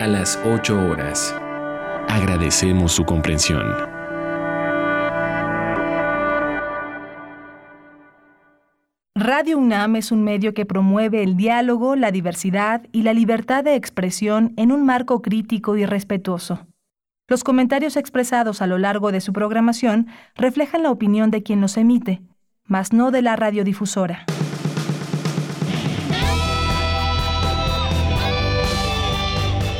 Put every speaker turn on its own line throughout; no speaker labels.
a las 8 horas. Agradecemos su comprensión.
Radio UNAM es un medio que promueve el diálogo, la diversidad y la libertad de expresión en un marco crítico y respetuoso. Los comentarios expresados a lo largo de su programación reflejan la opinión de quien los emite, mas no de la radiodifusora.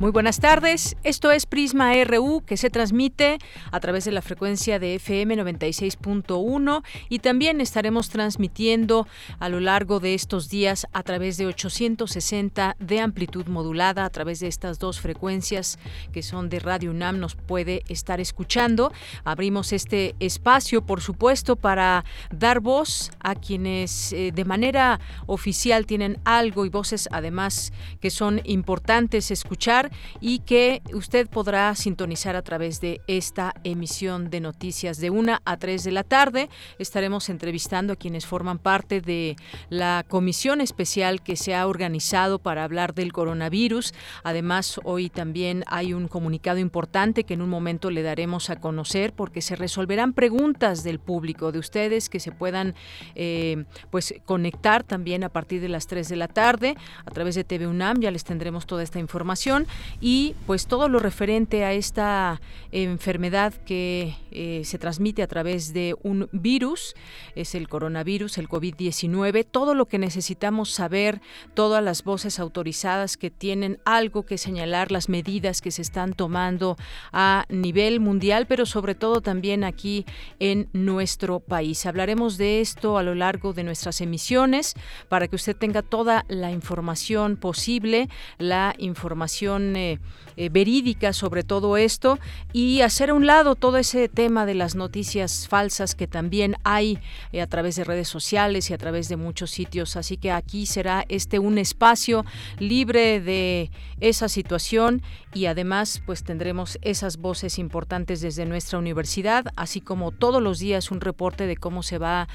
Muy buenas tardes. Esto es Prisma RU que se transmite a través de la frecuencia de FM 96.1 y también estaremos transmitiendo a lo largo de estos días a través de 860 de amplitud modulada a través de estas dos frecuencias que son de Radio UNAM nos puede estar escuchando. Abrimos este espacio, por supuesto, para dar voz a quienes eh, de manera oficial tienen algo y voces además que son importantes escuchar y que usted podrá sintonizar a través de esta emisión de noticias de una a 3 de la tarde. Estaremos entrevistando a quienes forman parte de la comisión especial que se ha organizado para hablar del coronavirus. Además, hoy también hay un comunicado importante que en un momento le daremos a conocer porque se resolverán preguntas del público, de ustedes que se puedan eh, pues conectar también a partir de las 3 de la tarde a través de TV UNAM. Ya les tendremos toda esta información y pues todo lo referente a esta enfermedad que eh, se transmite a través de un virus, es el coronavirus, el COVID-19, todo lo que necesitamos saber, todas las voces autorizadas que tienen algo que señalar, las medidas que se están tomando a nivel mundial, pero sobre todo también aquí en nuestro país. Hablaremos de esto a lo largo de nuestras emisiones para que usted tenga toda la información posible, la información eh, eh, verídica sobre todo esto y hacer a un lado todo ese tema de las noticias falsas que también hay eh, a través de redes sociales y a través de muchos sitios. Así que aquí será este un espacio libre de esa situación y además pues tendremos esas voces importantes desde nuestra universidad, así como todos los días un reporte de cómo se va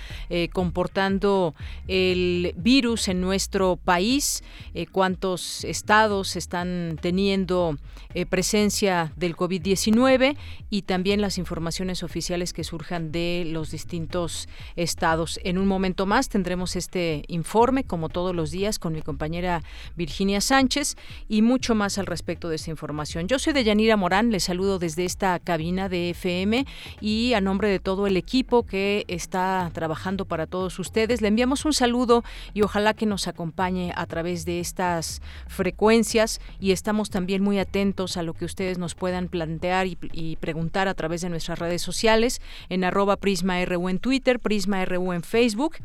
comportando el virus en nuestro país, cuántos estados están teniendo eh, presencia del COVID-19 y también las informaciones oficiales que surjan de los distintos estados. En un momento más tendremos este informe, como todos los días, con mi compañera Virginia Sánchez y mucho más al respecto de esta información. Yo soy Deyanira Morán, les saludo desde esta cabina de FM y a nombre de todo el equipo que está trabajando para todos ustedes, le enviamos un saludo y ojalá que nos acompañe a través de estas frecuencias y estamos también muy atentos a lo que ustedes nos puedan plantear y, preguntar a través de nuestras redes sociales en arroba Prisma RU en Twitter, Prisma RU en Facebook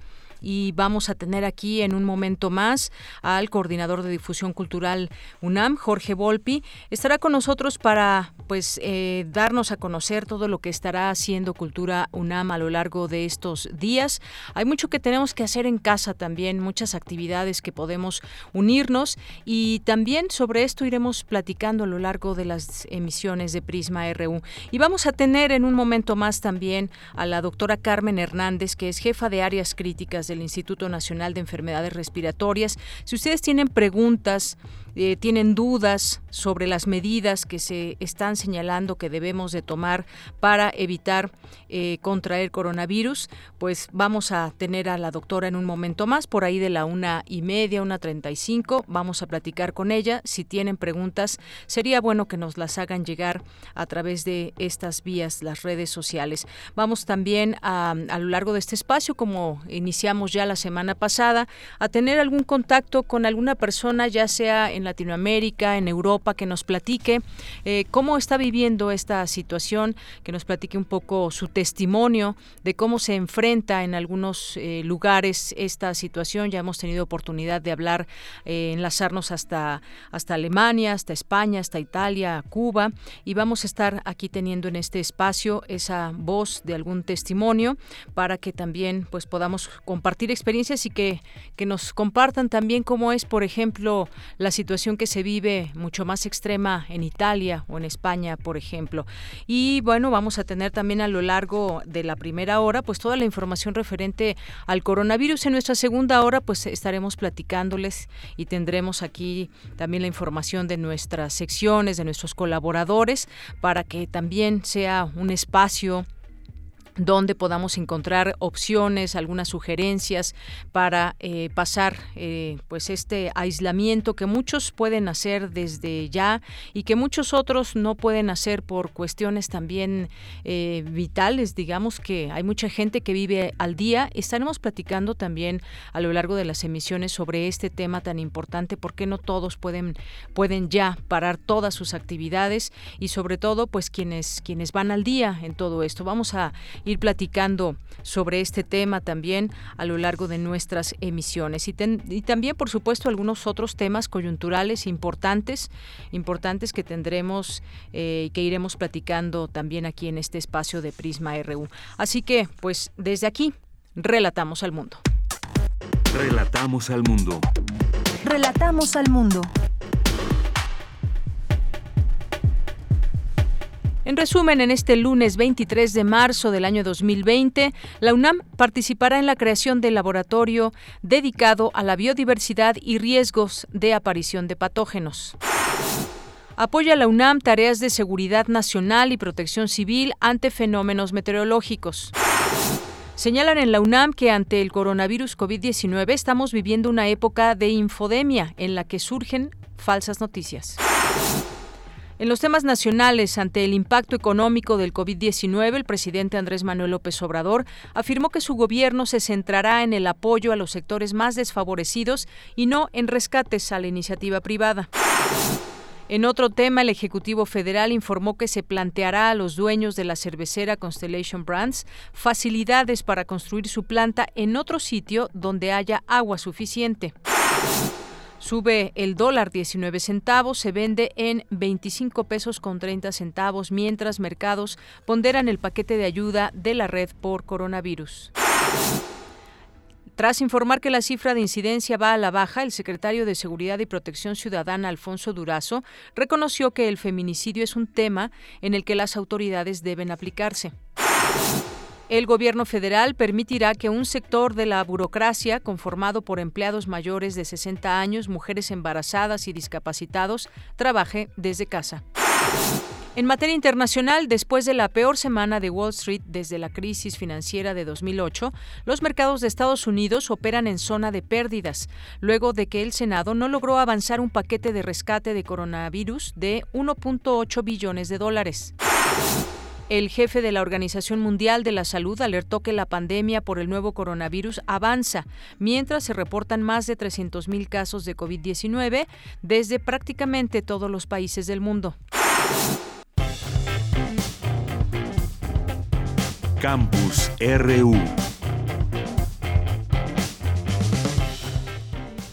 y vamos a tener aquí en un momento más al coordinador de difusión cultural UNAM, Jorge Volpi. Estará con nosotros para pues eh, darnos a conocer todo lo que estará haciendo Cultura UNAM a lo largo de estos días. Hay mucho que tenemos que hacer en casa también, muchas actividades que podemos unirnos y también sobre esto iremos platicando a lo largo de las emisiones de Prisma RU. Y vamos a tener en un momento más también a la doctora Carmen Hernández, que es jefa de áreas críticas del Instituto Nacional de Enfermedades Respiratorias. Si ustedes tienen preguntas, eh, tienen dudas sobre las medidas que se están señalando que debemos de tomar para evitar eh, contraer coronavirus, pues vamos a tener a la doctora en un momento más, por ahí de la una y media, una treinta y cinco, vamos a platicar con ella. Si tienen preguntas, sería bueno que nos las hagan llegar a través de estas vías, las redes sociales. Vamos también a, a lo largo de este espacio, como iniciamos ya la semana pasada, a tener algún contacto con alguna persona, ya sea en Latinoamérica, en Europa, que nos platique eh, cómo está viviendo esta situación, que nos platique un poco su testimonio de cómo se enfrenta en algunos eh, lugares esta situación. Ya hemos tenido oportunidad de hablar, eh, enlazarnos hasta, hasta Alemania, hasta España, hasta Italia, Cuba, y vamos a estar aquí teniendo en este espacio esa voz de algún testimonio para que también pues podamos compartir experiencias y que, que nos compartan también cómo es, por ejemplo, la situación que se vive mucho más extrema en Italia o en España, por ejemplo. Y bueno, vamos a tener también a lo largo de la primera hora pues toda la información referente al coronavirus. En nuestra segunda hora pues estaremos platicándoles y tendremos aquí también la información de nuestras secciones, de nuestros colaboradores, para que también sea un espacio donde podamos encontrar opciones, algunas sugerencias para eh, pasar eh, pues este aislamiento que muchos pueden hacer desde ya y que muchos otros no pueden hacer por cuestiones también eh, vitales, digamos que hay mucha gente que vive al día. Estaremos platicando también a lo largo de las emisiones sobre este tema tan importante, porque no todos pueden, pueden ya parar todas sus actividades y sobre todo pues quienes, quienes van al día en todo esto. Vamos a ir platicando sobre este tema también a lo largo de nuestras emisiones. Y, también por supuesto algunos otros temas coyunturales importantes importantes que tendremos eh, y que iremos platicando también aquí en este espacio de Prisma RU así que pues desde aquí relatamos al mundo.
Relatamos al mundo.
Relatamos al mundo
En resumen, en este lunes 23 de marzo del año 2020, la UNAM participará en la creación del laboratorio dedicado a la biodiversidad y riesgos de aparición de patógenos. Apoya la UNAM tareas de seguridad nacional y protección civil ante fenómenos meteorológicos. Señalan en la UNAM que ante el coronavirus COVID-19 estamos viviendo una época de infodemia en la que surgen falsas noticias. En los temas nacionales, ante el impacto económico del COVID-19, el presidente Andrés Manuel López Obrador afirmó que su gobierno se centrará en el apoyo a los sectores más desfavorecidos y no en rescates a la iniciativa privada. En otro tema, el Ejecutivo Federal informó que se planteará a los dueños de la cervecera Constellation Brands facilidades para construir su planta en otro sitio donde haya agua suficiente. Sube el dólar 19 centavos, se vende en 25 pesos con 30 centavos, mientras mercados ponderan el paquete de ayuda de la red por coronavirus. Tras informar que la cifra de incidencia va a la baja, el secretario de Seguridad y Protección Ciudadana, Alfonso Durazo, reconoció que el feminicidio es un tema en el que las autoridades deben aplicarse. El gobierno federal permitirá que un sector de la burocracia, conformado por empleados mayores de 60 años, mujeres embarazadas y discapacitados, trabaje desde casa. En materia internacional, después de la peor semana de Wall Street desde la crisis financiera de 2008, los mercados de Estados Unidos operan en zona de pérdidas, luego de que el Senado no logró avanzar un paquete de rescate de coronavirus de 1.8 billones de dólares. El jefe de la Organización Mundial de la Salud alertó que la pandemia por el nuevo coronavirus avanza, mientras se reportan más de 300.000 casos de COVID-19 desde prácticamente todos los países del mundo.
Campus RU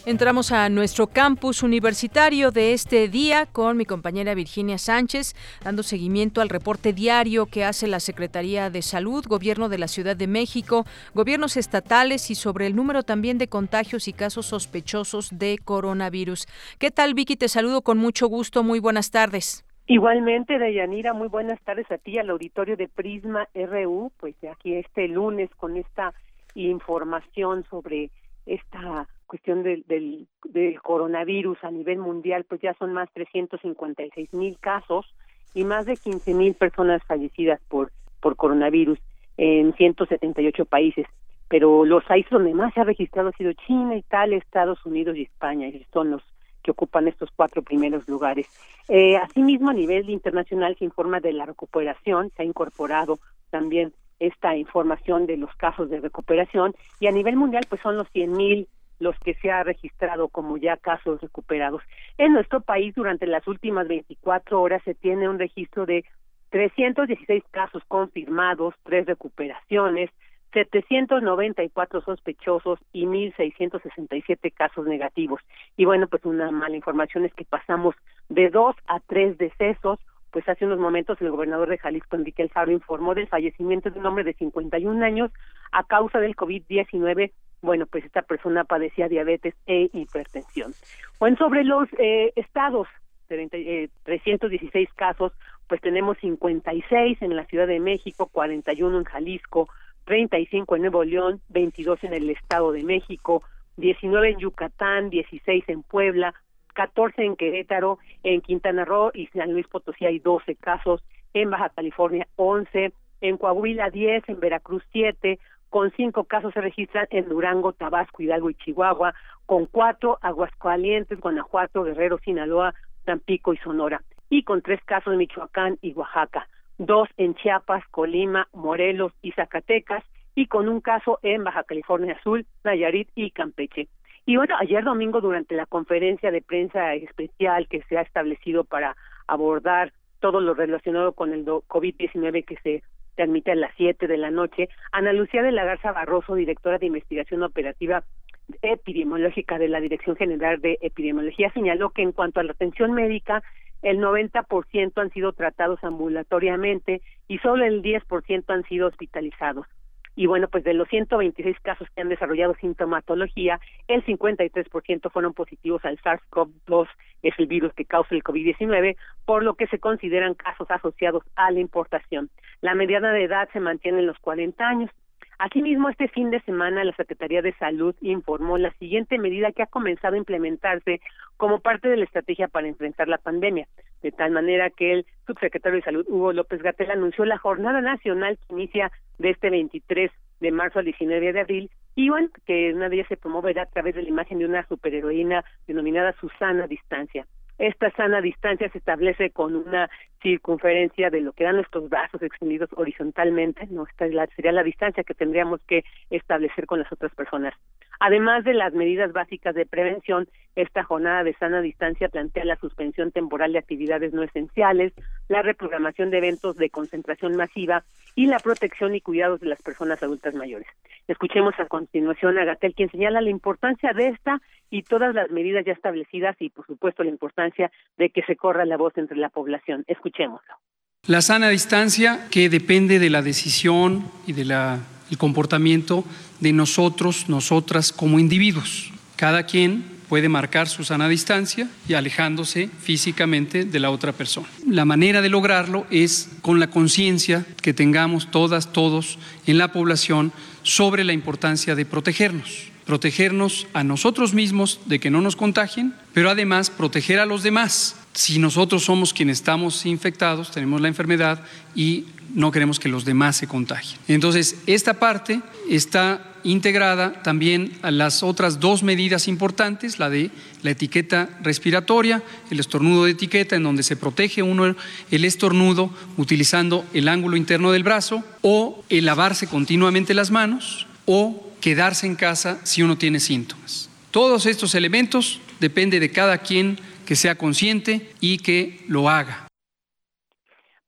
Entramos a nuestro campus universitario de este día con mi compañera Virginia Sánchez, dando seguimiento al reporte diario que hace la Secretaría de Salud, Gobierno de la Ciudad de México, gobiernos estatales y sobre el número también de contagios y casos sospechosos de coronavirus. ¿Qué tal, Vicky? Te saludo con mucho gusto. Muy buenas tardes.
Igualmente, Dayanira, muy buenas tardes a ti, al auditorio de Prisma RU, pues aquí este lunes con esta información sobre esta cuestión del, del, del, coronavirus a nivel mundial, pues ya son más 356 mil casos y más de 15 mil personas fallecidas por, por coronavirus en 178 países. Pero los países donde más se ha registrado ha sido China, Italia, Estados Unidos y España, y son los que ocupan estos cuatro primeros lugares. Eh, asimismo, a nivel internacional se informa de la recuperación, se ha incorporado también esta información de los casos de recuperación y a nivel mundial pues son los 100 mil los que se ha registrado como ya casos recuperados. En nuestro país, durante las últimas 24 horas, se tiene un registro de 316 casos confirmados, tres recuperaciones, 794 sospechosos y 1.667 casos negativos. Y bueno, pues una mala información es que pasamos de dos a tres decesos. Pues hace unos momentos el gobernador de Jalisco, Enrique Alfaro, informó del fallecimiento de un hombre de 51 años a causa del COVID-19 bueno, pues esta persona padecía diabetes e hipertensión. Bueno, sobre los eh, estados, eh, 316 casos, pues tenemos 56 en la Ciudad de México, 41 en Jalisco, 35 en Nuevo León, 22 en el Estado de México, 19 en Yucatán, 16 en Puebla, 14 en Querétaro, en Quintana Roo y San Luis Potosí hay 12 casos, en Baja California 11, en Coahuila 10, en Veracruz 7, con 5 casos se registran en Durango, Tabasco, Hidalgo y Chihuahua, con 4 Aguascalientes, Guanajuato, Guerrero, Sinaloa, Tampico y Sonora, y con 3 casos en Michoacán y Oaxaca dos en Chiapas, Colima, Morelos y Zacatecas, y con un caso en Baja California Sur, Nayarit y Campeche. Y bueno, ayer domingo durante la conferencia de prensa especial que se ha establecido para abordar todo lo relacionado con el COVID-19 que se transmite a las 7 de la noche, Ana Lucía de la Garza Barroso, directora de investigación operativa epidemiológica de la Dirección General de Epidemiología, señaló que en cuanto a la atención médica, el 90% han sido tratados ambulatoriamente y solo el 10% han sido hospitalizados. Y bueno, pues de los 126 casos que han desarrollado sintomatología, el 53% fueron positivos al SARS-CoV-2, es el virus que causa el COVID-19, por lo que se consideran casos asociados a la importación. La mediana de edad se mantiene en los 40 años. Asimismo, este fin de semana la Secretaría de Salud informó la siguiente medida que ha comenzado a implementarse como parte de la estrategia para enfrentar la pandemia, de tal manera que el subsecretario de Salud, Hugo López Gatel, anunció la jornada nacional que inicia de este 23 de marzo al 19 de abril y que una de ellas se promoverá a través de la imagen de una superheroína denominada Susana Distancia. Esta sana distancia se establece con una circunferencia de lo que dan nuestros brazos extendidos horizontalmente, no esta sería la distancia que tendríamos que establecer con las otras personas. Además de las medidas básicas de prevención, esta jornada de sana distancia plantea la suspensión temporal de actividades no esenciales, la reprogramación de eventos de concentración masiva y la protección y cuidados de las personas adultas mayores. Escuchemos a continuación a Gatel, quien señala la importancia de esta y todas las medidas ya establecidas y, por supuesto, la importancia de que se corra la voz entre la población. Escuchémoslo.
La sana distancia que depende de la decisión y del comportamiento de nosotros, nosotras como individuos. Cada quien puede marcar su sana distancia y alejándose físicamente de la otra persona. La manera de lograrlo es con la conciencia que tengamos todas, todos en la población sobre la importancia de protegernos protegernos a nosotros mismos de que no nos contagien, pero además proteger a los demás. Si nosotros somos quienes estamos infectados, tenemos la enfermedad y no queremos que los demás se contagien. Entonces, esta parte está integrada también a las otras dos medidas importantes, la de la etiqueta respiratoria, el estornudo de etiqueta, en donde se protege uno el estornudo utilizando el ángulo interno del brazo, o el lavarse continuamente las manos, o quedarse en casa si uno tiene síntomas. Todos estos elementos depende de cada quien que sea consciente y que lo haga.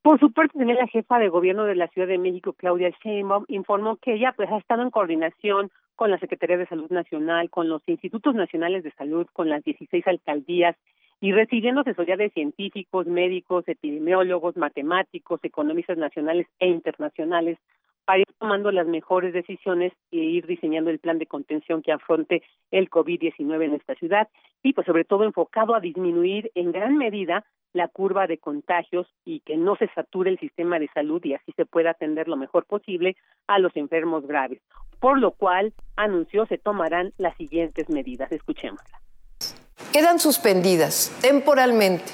Por su parte, también la jefa de gobierno de la Ciudad de México, Claudia Sheinbaum, informó que ella pues ha estado en coordinación con la Secretaría de Salud Nacional, con los institutos nacionales de salud, con las 16 alcaldías y recibiendo asesoría de científicos, médicos, epidemiólogos, matemáticos, economistas nacionales e internacionales para ir tomando las mejores decisiones e ir diseñando el plan de contención que afronte el COVID-19 en esta ciudad y pues sobre todo enfocado a disminuir en gran medida la curva de contagios y que no se sature el sistema de salud y así se pueda atender lo mejor posible a los enfermos graves. Por lo cual anunció se tomarán las siguientes medidas. Escuchémosla.
Quedan suspendidas temporalmente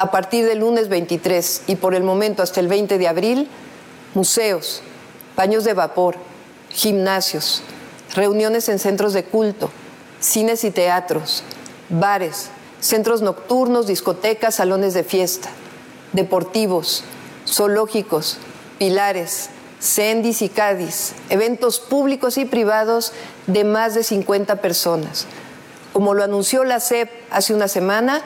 a partir del lunes 23 y por el momento hasta el 20 de abril museos, baños de vapor, gimnasios, reuniones en centros de culto, cines y teatros, bares, centros nocturnos, discotecas, salones de fiesta, deportivos, zoológicos, pilares, CENDIS y CADIS, eventos públicos y privados de más de 50 personas. Como lo anunció la SEP hace una semana,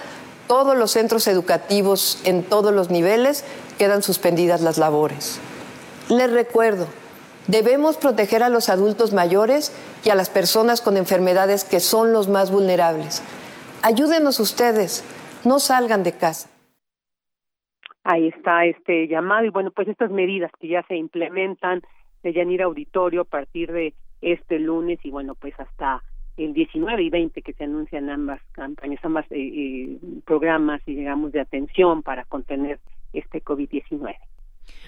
todos los centros educativos en todos los niveles quedan suspendidas las labores. Les recuerdo, debemos proteger a los adultos mayores y a las personas con enfermedades que son los más vulnerables. Ayúdenos ustedes, no salgan de casa.
Ahí está este llamado y bueno, pues estas medidas que ya se implementan de Yanira Auditorio a partir de este lunes y bueno, pues hasta el 19 y 20 que se anuncian ambas campañas, ambas eh, eh, programas digamos de atención para contener este COVID-19.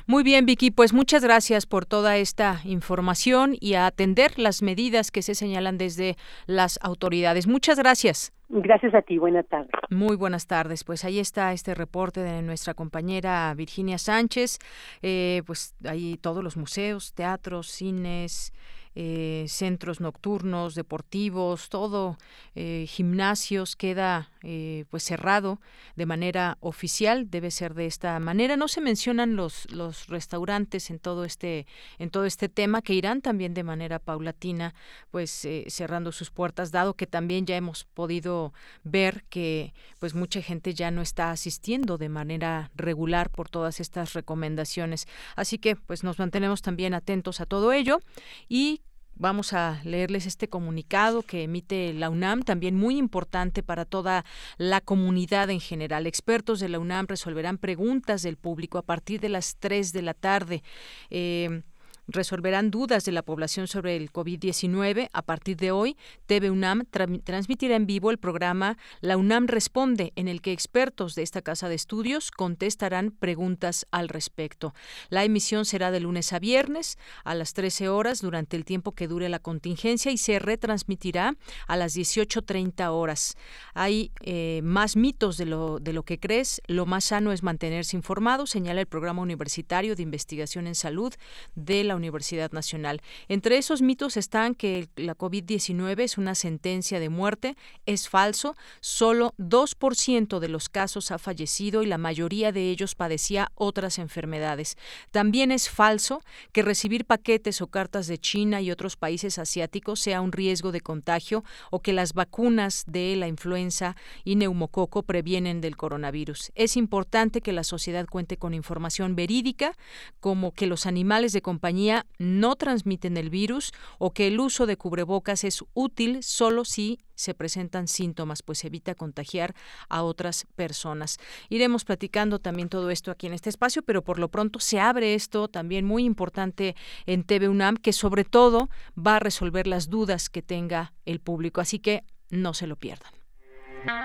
Muy bien, Vicky, pues muchas gracias por toda esta información y a atender las medidas que se señalan desde las autoridades. Muchas gracias.
Gracias a ti, buenas tardes.
Muy buenas tardes. Pues ahí está este reporte de nuestra compañera Virginia Sánchez. Eh, pues ahí todos los museos, teatros, cines, eh, centros nocturnos, deportivos, todo, eh, gimnasios queda eh, pues cerrado de manera oficial, debe ser de esta manera. No se mencionan los, los restaurantes en todo este en todo este tema que irán también de manera paulatina, pues cerrando sus puertas, dado que también ya hemos podido ver que pues mucha gente ya no está asistiendo de manera regular por todas estas recomendaciones. Así que pues nos mantenemos también atentos a todo ello y Vamos a leerles este comunicado que emite la UNAM, también muy importante para toda la comunidad en general. Expertos de la UNAM resolverán preguntas del público a partir de las 3 de la tarde. Eh, resolverán dudas de la población sobre el COVID-19. A partir de hoy, TV UNAM transmitirá en vivo el programa La UNAM Responde, en el que expertos de esta casa de estudios contestarán preguntas al respecto. La emisión será de lunes a viernes a las 13 horas durante el tiempo que dure la contingencia y se retransmitirá a las 18.30 horas. Hay eh, más mitos de lo, de lo que crees. Lo más sano es mantenerse informado, señala el Programa Universitario de Investigación en Salud de la Universidad Nacional. Entre esos mitos están que la COVID-19 es una sentencia de muerte. Es falso. Solo 2% de los casos ha fallecido y la mayoría de ellos padecía otras enfermedades. También es falso que recibir paquetes o cartas de China y otros países asiáticos sea un riesgo de contagio o que las vacunas de la influenza y neumococo previenen del coronavirus. Es importante que la sociedad cuente con información verídica, como que los animales de compañía no transmiten el virus o que el uso de cubrebocas es útil solo si se presentan síntomas, pues evita contagiar a otras personas. Iremos platicando también todo esto aquí en este espacio, pero por lo pronto se abre esto también muy importante en TV UNAM, que sobre todo va a resolver las dudas que tenga el público. Así que no se lo pierdan.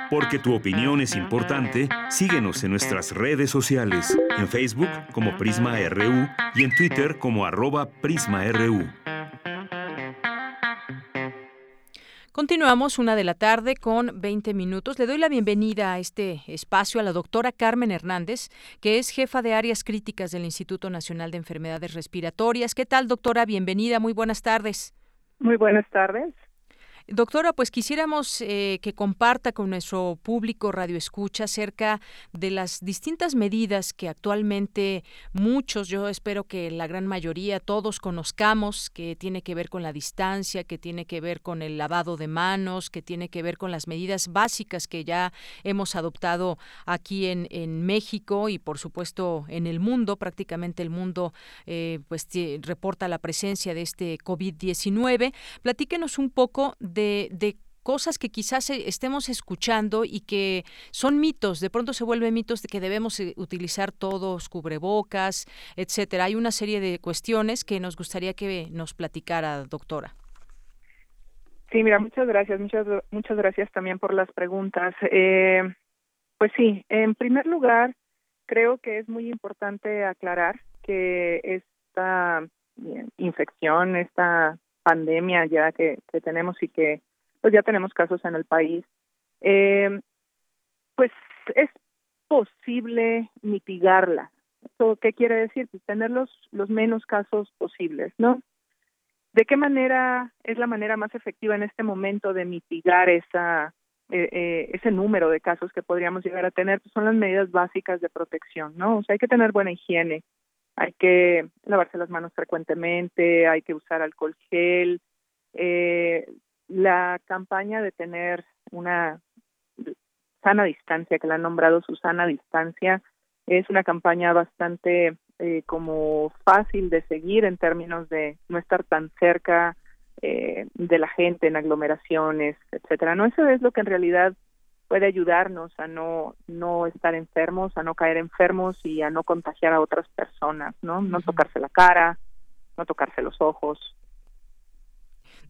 Porque tu opinión es importante, síguenos en nuestras redes sociales, en Facebook como Prisma RU y en Twitter como arroba PrismaRU.
Continuamos una de la tarde con 20 minutos. Le doy la bienvenida a este espacio a la doctora Carmen Hernández, que es jefa de áreas críticas del Instituto Nacional de Enfermedades Respiratorias. ¿Qué tal, doctora? Bienvenida, muy buenas tardes.
Muy buenas tardes.
Doctora, pues quisiéramos eh, que comparta con nuestro público Radio Escucha acerca de las distintas medidas que actualmente muchos, yo espero que la gran mayoría, todos conozcamos, que tiene que ver con la distancia, que tiene que ver con el lavado de manos, que tiene que ver con las medidas básicas que ya hemos adoptado aquí en, México y por supuesto en el mundo, prácticamente el mundo eh, pues reporta la presencia de este COVID-19. Platíquenos un poco de, cosas que quizás e, estemos escuchando y que son mitos, de pronto se vuelven mitos de que debemos eh, utilizar todos cubrebocas, etcétera. Hay una serie de cuestiones que nos gustaría que nos platicara, doctora.
Sí, mira, muchas gracias, muchas muchas gracias también por las preguntas. Eh, pues sí, en primer lugar, creo que es muy importante aclarar que esta eh, infección, esta pandemia ya que, tenemos y que pues ya tenemos casos en el país, eh, pues es posible mitigarla. ¿Eso qué quiere decir? Pues tener los, los menos casos posibles, ¿no? ¿De qué manera es la manera más efectiva en este momento de mitigar esa eh, eh, ese número de casos que podríamos llegar a tener? Pues son las medidas básicas de protección, ¿no? O sea, hay que tener buena higiene, Hay que lavarse las manos frecuentemente, hay que usar alcohol gel. Eh, la campaña de tener una sana distancia, que la han nombrado Susana Distancia, es una campaña bastante eh, como fácil de seguir en términos de no estar tan cerca eh, de la gente en aglomeraciones, etcétera. No, eso es lo que en realidad puede ayudarnos a no no estar enfermos, a no caer enfermos y a no contagiar a otras personas, ¿no? No tocarse la cara, no tocarse los ojos,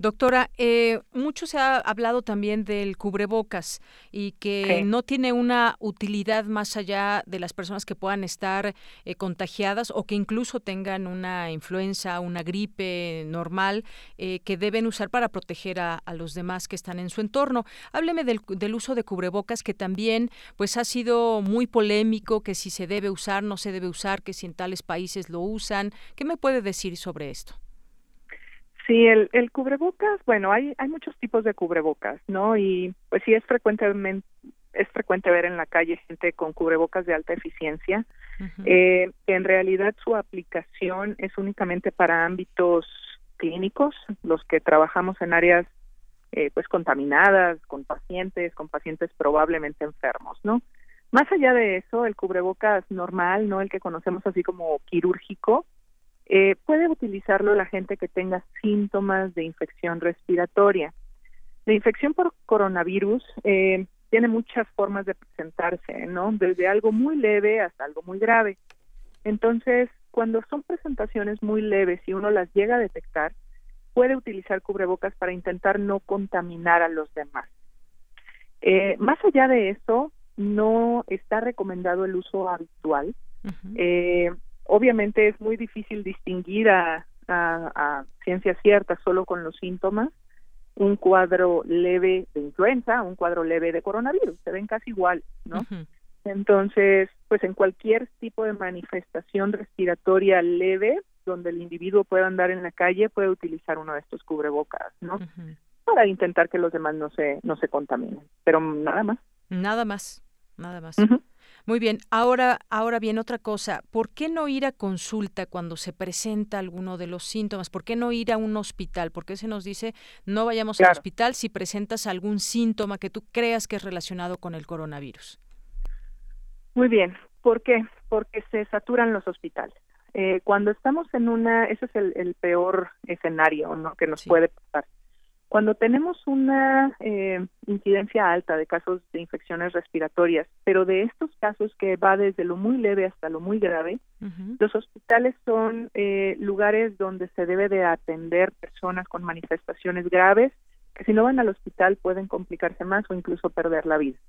Doctora, eh, mucho se ha hablado también del cubrebocas y que no tiene una utilidad más allá de las personas que puedan estar eh, contagiadas o que incluso tengan una influenza, una gripe normal eh, que deben usar para proteger a, los demás que están en su entorno. Hábleme del, del, uso de cubrebocas que también pues ha sido muy polémico, que si se debe usar, no se debe usar, que si en tales países lo usan. ¿Qué me puede decir sobre esto?
Sí, el, el cubrebocas, bueno, hay, hay muchos tipos de cubrebocas, ¿no? Y pues sí es frecuentemente es frecuente ver en la calle gente con cubrebocas de alta eficiencia. eh, en realidad su aplicación es únicamente para ámbitos clínicos, los que trabajamos en áreas eh, pues contaminadas, con pacientes, con pacientes probablemente enfermos, ¿no? Más allá de eso, el cubrebocas normal, no el que conocemos así como quirúrgico, eh, puede utilizarlo la gente que tenga síntomas de infección respiratoria. La infección por coronavirus eh, tiene muchas formas de presentarse, ¿no? Desde algo muy leve hasta algo muy grave. Entonces, cuando son presentaciones muy leves y uno las llega a detectar, puede utilizar cubrebocas para intentar no contaminar a los demás. Eh, más allá de eso, no está recomendado el uso habitual. Obviamente es muy difícil distinguir a, a, ciencia cierta solo con los síntomas un cuadro leve de influenza, un cuadro leve de coronavirus, se ven casi igual, ¿no? Entonces, pues en cualquier tipo de manifestación respiratoria leve, donde el individuo pueda andar en la calle, puede utilizar uno de estos cubrebocas, ¿no? Para intentar que los demás no se no se contaminen, pero nada más.
Nada más, nada más. Muy bien, ahora, ahora bien, otra cosa, ¿por qué no ir a consulta cuando se presenta alguno de los síntomas? ¿Por qué no ir a un hospital? ¿Por qué se nos dice no vayamos al hospital si presentas algún síntoma que tú creas que es relacionado con el coronavirus?
Muy bien, ¿por qué? Porque se saturan los hospitales. Eh, cuando estamos en una, ese es el, peor escenario ¿no? que nos puede pasar cuando tenemos una eh, incidencia alta de casos de infecciones respiratorias, pero de estos casos que va desde lo muy leve hasta lo muy grave, los hospitales son eh, lugares donde se debe de atender personas con manifestaciones graves que si no van al hospital pueden complicarse más o incluso perder la vida.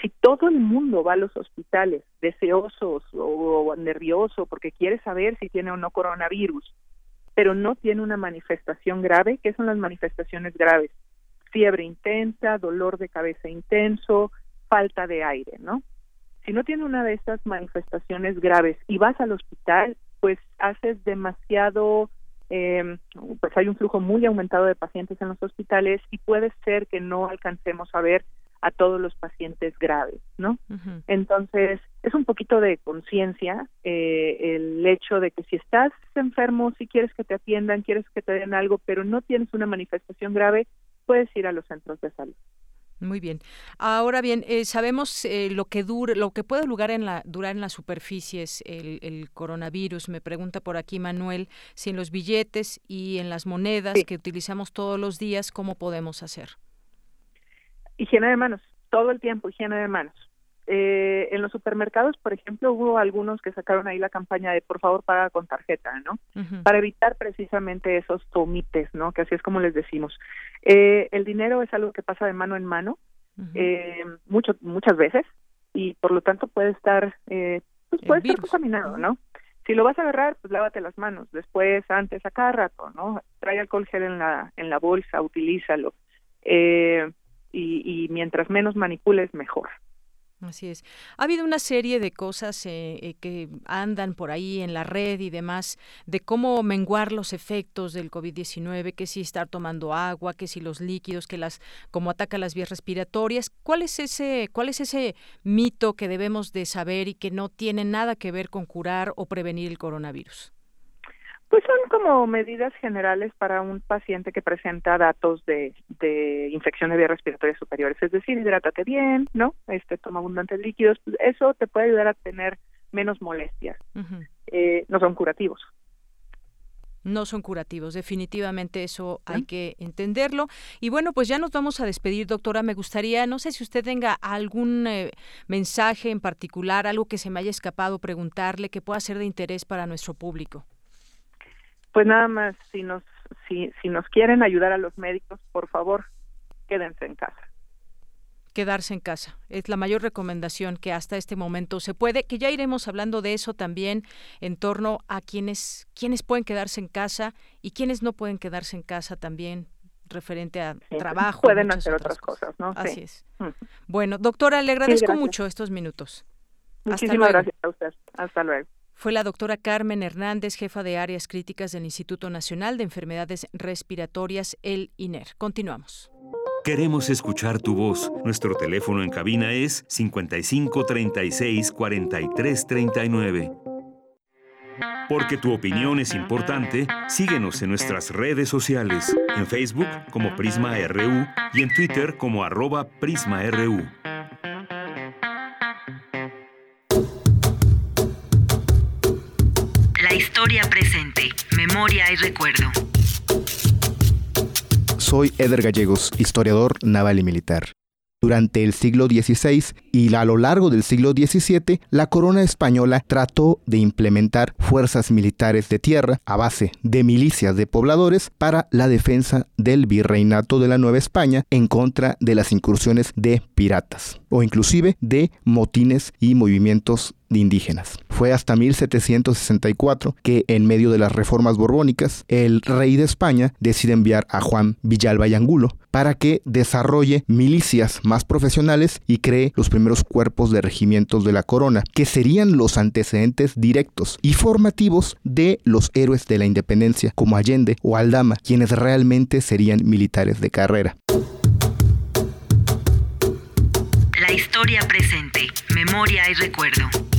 Si todo el mundo va a los hospitales deseosos o nervioso porque quiere saber si tiene o no coronavirus, pero no tiene una manifestación grave. ¿Qué son las manifestaciones graves? Fiebre intensa, dolor de cabeza intenso, falta de aire, ¿no? Si no tiene una de estas manifestaciones graves y vas al hospital, pues haces demasiado, eh, pues hay un flujo muy aumentado de pacientes en los hospitales y puede ser que no alcancemos a ver a todos los pacientes graves, ¿no? Entonces, es un poquito de conciencia eh, el hecho de que si estás enfermo, si quieres que te atiendan, quieres que te den algo, pero no tienes una manifestación grave, puedes ir a los centros de salud.
Muy bien. Ahora bien, eh, sabemos eh, lo que dura, lo que puede durar en la, durar en las superficies el, el, coronavirus. Me pregunta por aquí Manuel si en los billetes y en las monedas que utilizamos todos los días, ¿cómo podemos hacer?
Higiene de manos, todo el tiempo higiene de manos. Eh, en los supermercados, por ejemplo, hubo algunos que sacaron ahí la campaña de por favor paga con tarjeta, ¿no? Para evitar precisamente esos tomites, ¿no? Que así es como les decimos. Eh, el dinero es algo que pasa de mano en mano eh, mucho, muchas veces y por lo tanto puede estar, eh, pues puede estar contaminado, ¿no? Si lo vas a agarrar, pues lávate las manos. Después, antes, a cada rato, ¿no? Trae alcohol gel en la, en la bolsa, utilízalo. Eh, y, y mientras menos manipules, mejor.
Así es. Ha habido una serie de cosas eh, eh, que andan por ahí en la red y demás de cómo menguar los efectos del COVID-19, que si estar tomando agua, que si los líquidos, que las cómo ataca las vías respiratorias. ¿Cuál es ese cuál es ese mito que debemos de saber y que no tiene nada que ver con curar o prevenir el coronavirus?
Pues son como medidas generales para un paciente que presenta datos de, de infección de vías respiratorias superiores, es decir, hidrátate bien, ¿no? Este, toma abundantes líquidos, pues eso te puede ayudar a tener menos molestias. eh, no son curativos.
No son curativos, definitivamente eso hay que entenderlo. Y bueno, pues ya nos vamos a despedir, doctora. Me gustaría, no sé si usted tenga algún eh, mensaje en particular, algo que se me haya escapado preguntarle que pueda ser de interés para nuestro público
pues nada más si nos si si nos quieren ayudar a los médicos por favor quédense en casa
quedarse en casa. Es la mayor recomendación que hasta este momento se puede, que ya iremos hablando de eso también en torno a quienes, quienes pueden quedarse en casa y quienes no pueden quedarse en casa también referente a trabajo.
Pueden hacer otras cosas, ¿no?
Así es. Bueno, doctora, le agradezco mucho estos minutos.
Muchísimas gracias a usted. Hasta luego.
Fue la doctora Carmen Hernández, jefa de áreas críticas del Instituto Nacional de Enfermedades Respiratorias, el INER. Continuamos.
Queremos escuchar tu voz. Nuestro teléfono en cabina es 55 36 43 39. Porque tu opinión es importante, síguenos en nuestras redes sociales, en Facebook como Prisma RU y en Twitter como arroba PrismaRU.
Historia presente, memoria y recuerdo.
Soy Eder Gallegos, historiador naval y militar. Durante el siglo XVI y a lo largo del siglo XVII, la corona española trató de implementar fuerzas militares de tierra a base de milicias de pobladores para la defensa del virreinato de la Nueva España en contra de las incursiones de piratas o inclusive de motines y movimientos indígenas. Fue hasta 1764 que, en medio de las reformas borbónicas, el rey de España decide enviar a Juan Villalba y Angulo para que desarrolle milicias más profesionales y cree los primeros cuerpos de regimientos de la corona, que serían los antecedentes directos y formativos de los héroes de la independencia, como Allende o Aldama, quienes realmente serían militares de carrera.
La historia presente, memoria y recuerdo.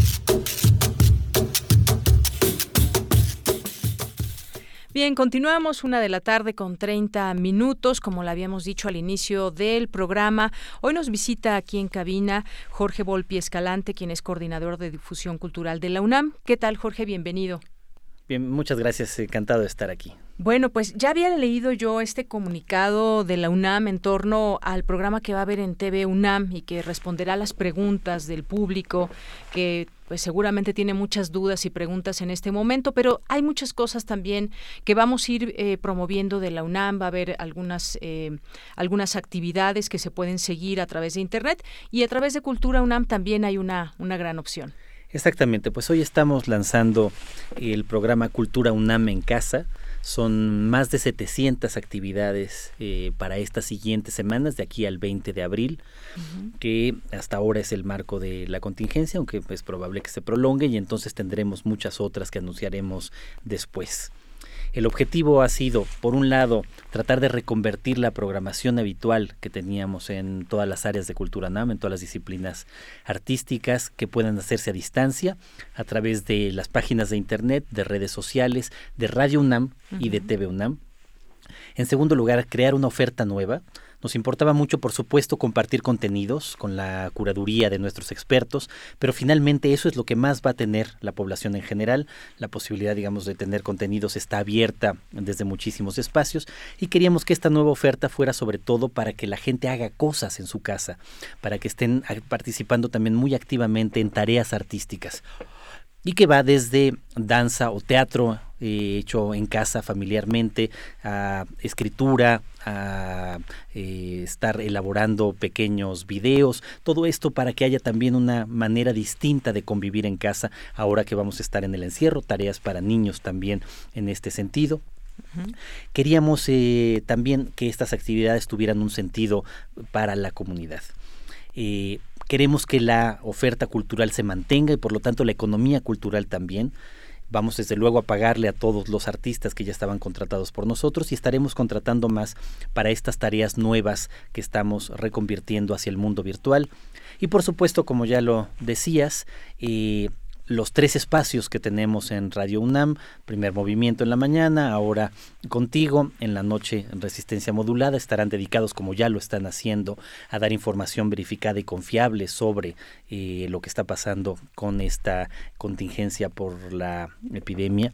Bien, continuamos una de la tarde con 30 minutos, como le habíamos dicho al inicio del programa. Hoy nos visita aquí en cabina Jorge Volpi Escalante, quien es coordinador de difusión cultural de la UNAM. ¿Qué tal, Jorge? Bienvenido.
Bien, muchas gracias. Encantado de estar aquí.
Bueno, pues ya había leído yo este comunicado de la UNAM en torno al programa que va a haber en TV UNAM y que responderá a las preguntas del público que pues seguramente tiene muchas dudas y preguntas en este momento, pero hay muchas cosas también que vamos a ir eh, promoviendo de la UNAM, va a haber algunas, eh, algunas actividades que se pueden seguir a través de Internet y a través de Cultura UNAM también hay una, una gran opción.
Exactamente, pues hoy estamos lanzando el programa Cultura UNAM en casa, son más de 700 actividades eh, para estas siguientes semanas, de aquí al 20 de abril, que hasta ahora es el marco de la contingencia, aunque es probable que se prolongue y entonces tendremos muchas otras que anunciaremos después. El objetivo ha sido, por un lado, tratar de reconvertir la programación habitual que teníamos en todas las áreas de Cultura NAM, en todas las disciplinas artísticas que puedan hacerse a distancia a través de las páginas de Internet, de redes sociales, de Radio UNAM y de TV UNAM. En segundo lugar, crear una oferta nueva nos importaba mucho, por supuesto, compartir contenidos con la curaduría de nuestros expertos, pero finalmente eso es lo que más va a tener la población en general. La posibilidad, digamos, de tener contenidos está abierta desde muchísimos espacios y queríamos que esta nueva oferta fuera sobre todo para que la gente haga cosas en su casa, para que estén participando también muy activamente en tareas artísticas y que va desde danza o teatro eh, hecho en casa familiarmente, a escritura, a eh, estar elaborando pequeños videos, todo esto para que haya también una manera distinta de convivir en casa ahora que vamos a estar en el encierro, tareas para niños también en este sentido. Queríamos eh, también que estas actividades tuvieran un sentido para la comunidad. queremos que la oferta cultural se mantenga y por lo tanto la economía cultural también. Vamos desde luego a pagarle a todos los artistas que ya estaban contratados por nosotros y estaremos contratando más para estas tareas nuevas que estamos reconvirtiendo hacia el mundo virtual. Y por supuesto, como ya lo decías, eh, los tres espacios que tenemos en Radio UNAM, primer movimiento en la mañana, ahora contigo, en la noche en resistencia modulada, estarán dedicados, como ya lo están haciendo, a dar información verificada y confiable sobre eh, lo que está pasando con esta contingencia por la epidemia,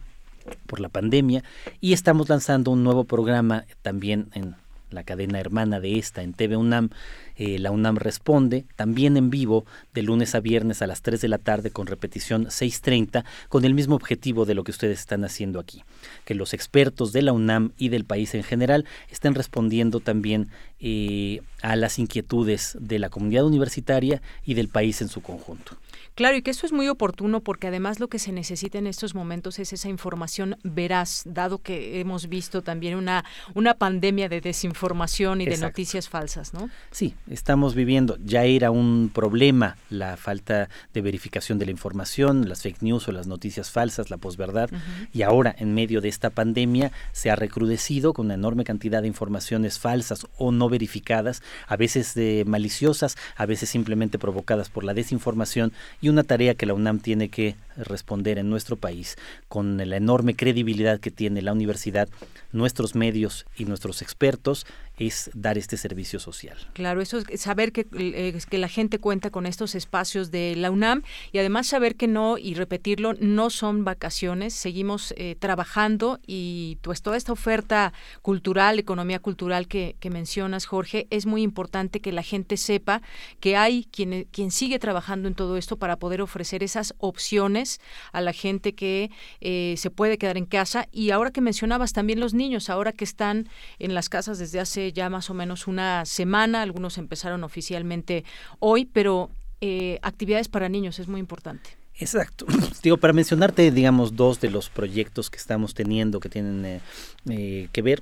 por la pandemia, y estamos lanzando un nuevo programa también en la cadena hermana de esta en TV UNAM, eh, la UNAM Responde, también en vivo de lunes a viernes a las 3 de la tarde con repetición 6.30, con el mismo objetivo de lo que ustedes están haciendo aquí, que los expertos de la UNAM y del país en general estén respondiendo también eh, a las inquietudes de la comunidad universitaria y del país en su conjunto.
Claro, y que eso es muy oportuno porque además lo que se necesita en estos momentos es esa información veraz, dado que hemos visto también una, una pandemia de desinformación y de noticias falsas, ¿no?
Sí, estamos viviendo, ya era un problema la falta de verificación de la información, las fake news o las noticias falsas, la posverdad, y ahora en medio de esta pandemia se ha recrudecido con una enorme cantidad de informaciones falsas o no verificadas, a veces de maliciosas, a veces simplemente provocadas por la desinformación y una tarea que la UNAM tiene que responder en nuestro país con la enorme credibilidad que tiene la universidad, nuestros medios y nuestros expertos es dar este servicio social.
Claro, eso es saber que, eh, que la gente cuenta con estos espacios de la UNAM y además saber que no, y repetirlo, no son vacaciones, seguimos eh, trabajando y pues toda esta oferta cultural, economía cultural que, mencionas, Jorge, es muy importante que la gente sepa que hay quien, quien sigue trabajando en todo esto para poder ofrecer esas opciones a la gente que eh, se puede quedar en casa y ahora que mencionabas también los niños, ahora que están en las casas desde hace ya más o menos una semana, algunos empezaron oficialmente hoy, pero eh, actividades para niños es muy importante.
Exacto. Digo, para mencionarte, digamos, dos de los proyectos que estamos teniendo que tienen eh, eh, que ver.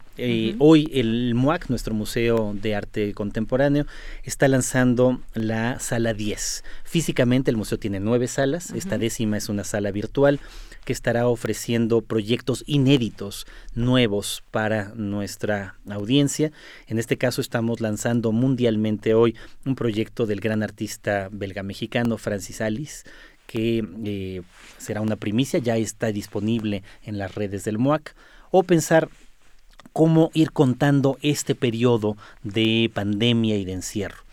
Hoy el MUAC, nuestro Museo de Arte Contemporáneo, está lanzando la sala 10. Físicamente el museo tiene nueve salas, esta décima es una sala virtual que estará ofreciendo proyectos inéditos, nuevos para nuestra audiencia. En este caso estamos lanzando mundialmente hoy un proyecto del gran artista belga mexicano Francis Alice que eh, será una primicia, ya está disponible en las redes del MOAC, o pensar cómo ir contando este periodo de pandemia y de encierro.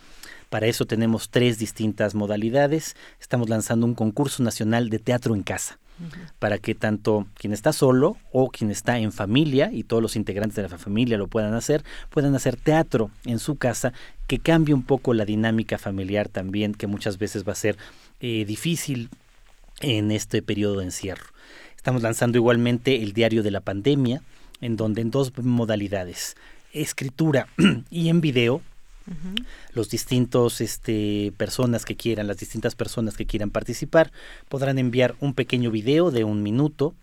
Para eso tenemos tres distintas modalidades. Estamos lanzando un concurso nacional de teatro en casa para que tanto quien está solo o quien está en familia y todos los integrantes de la familia lo puedan hacer, puedan hacer teatro en su casa que cambie un poco la dinámica familiar también, que muchas veces va a ser eh, difícil en este periodo de encierro. Estamos lanzando igualmente el diario de la pandemia, en donde en dos modalidades, escritura y en video, los distintos este, personas que quieran, las distintas personas que quieran participar, podrán enviar un pequeño video de un minuto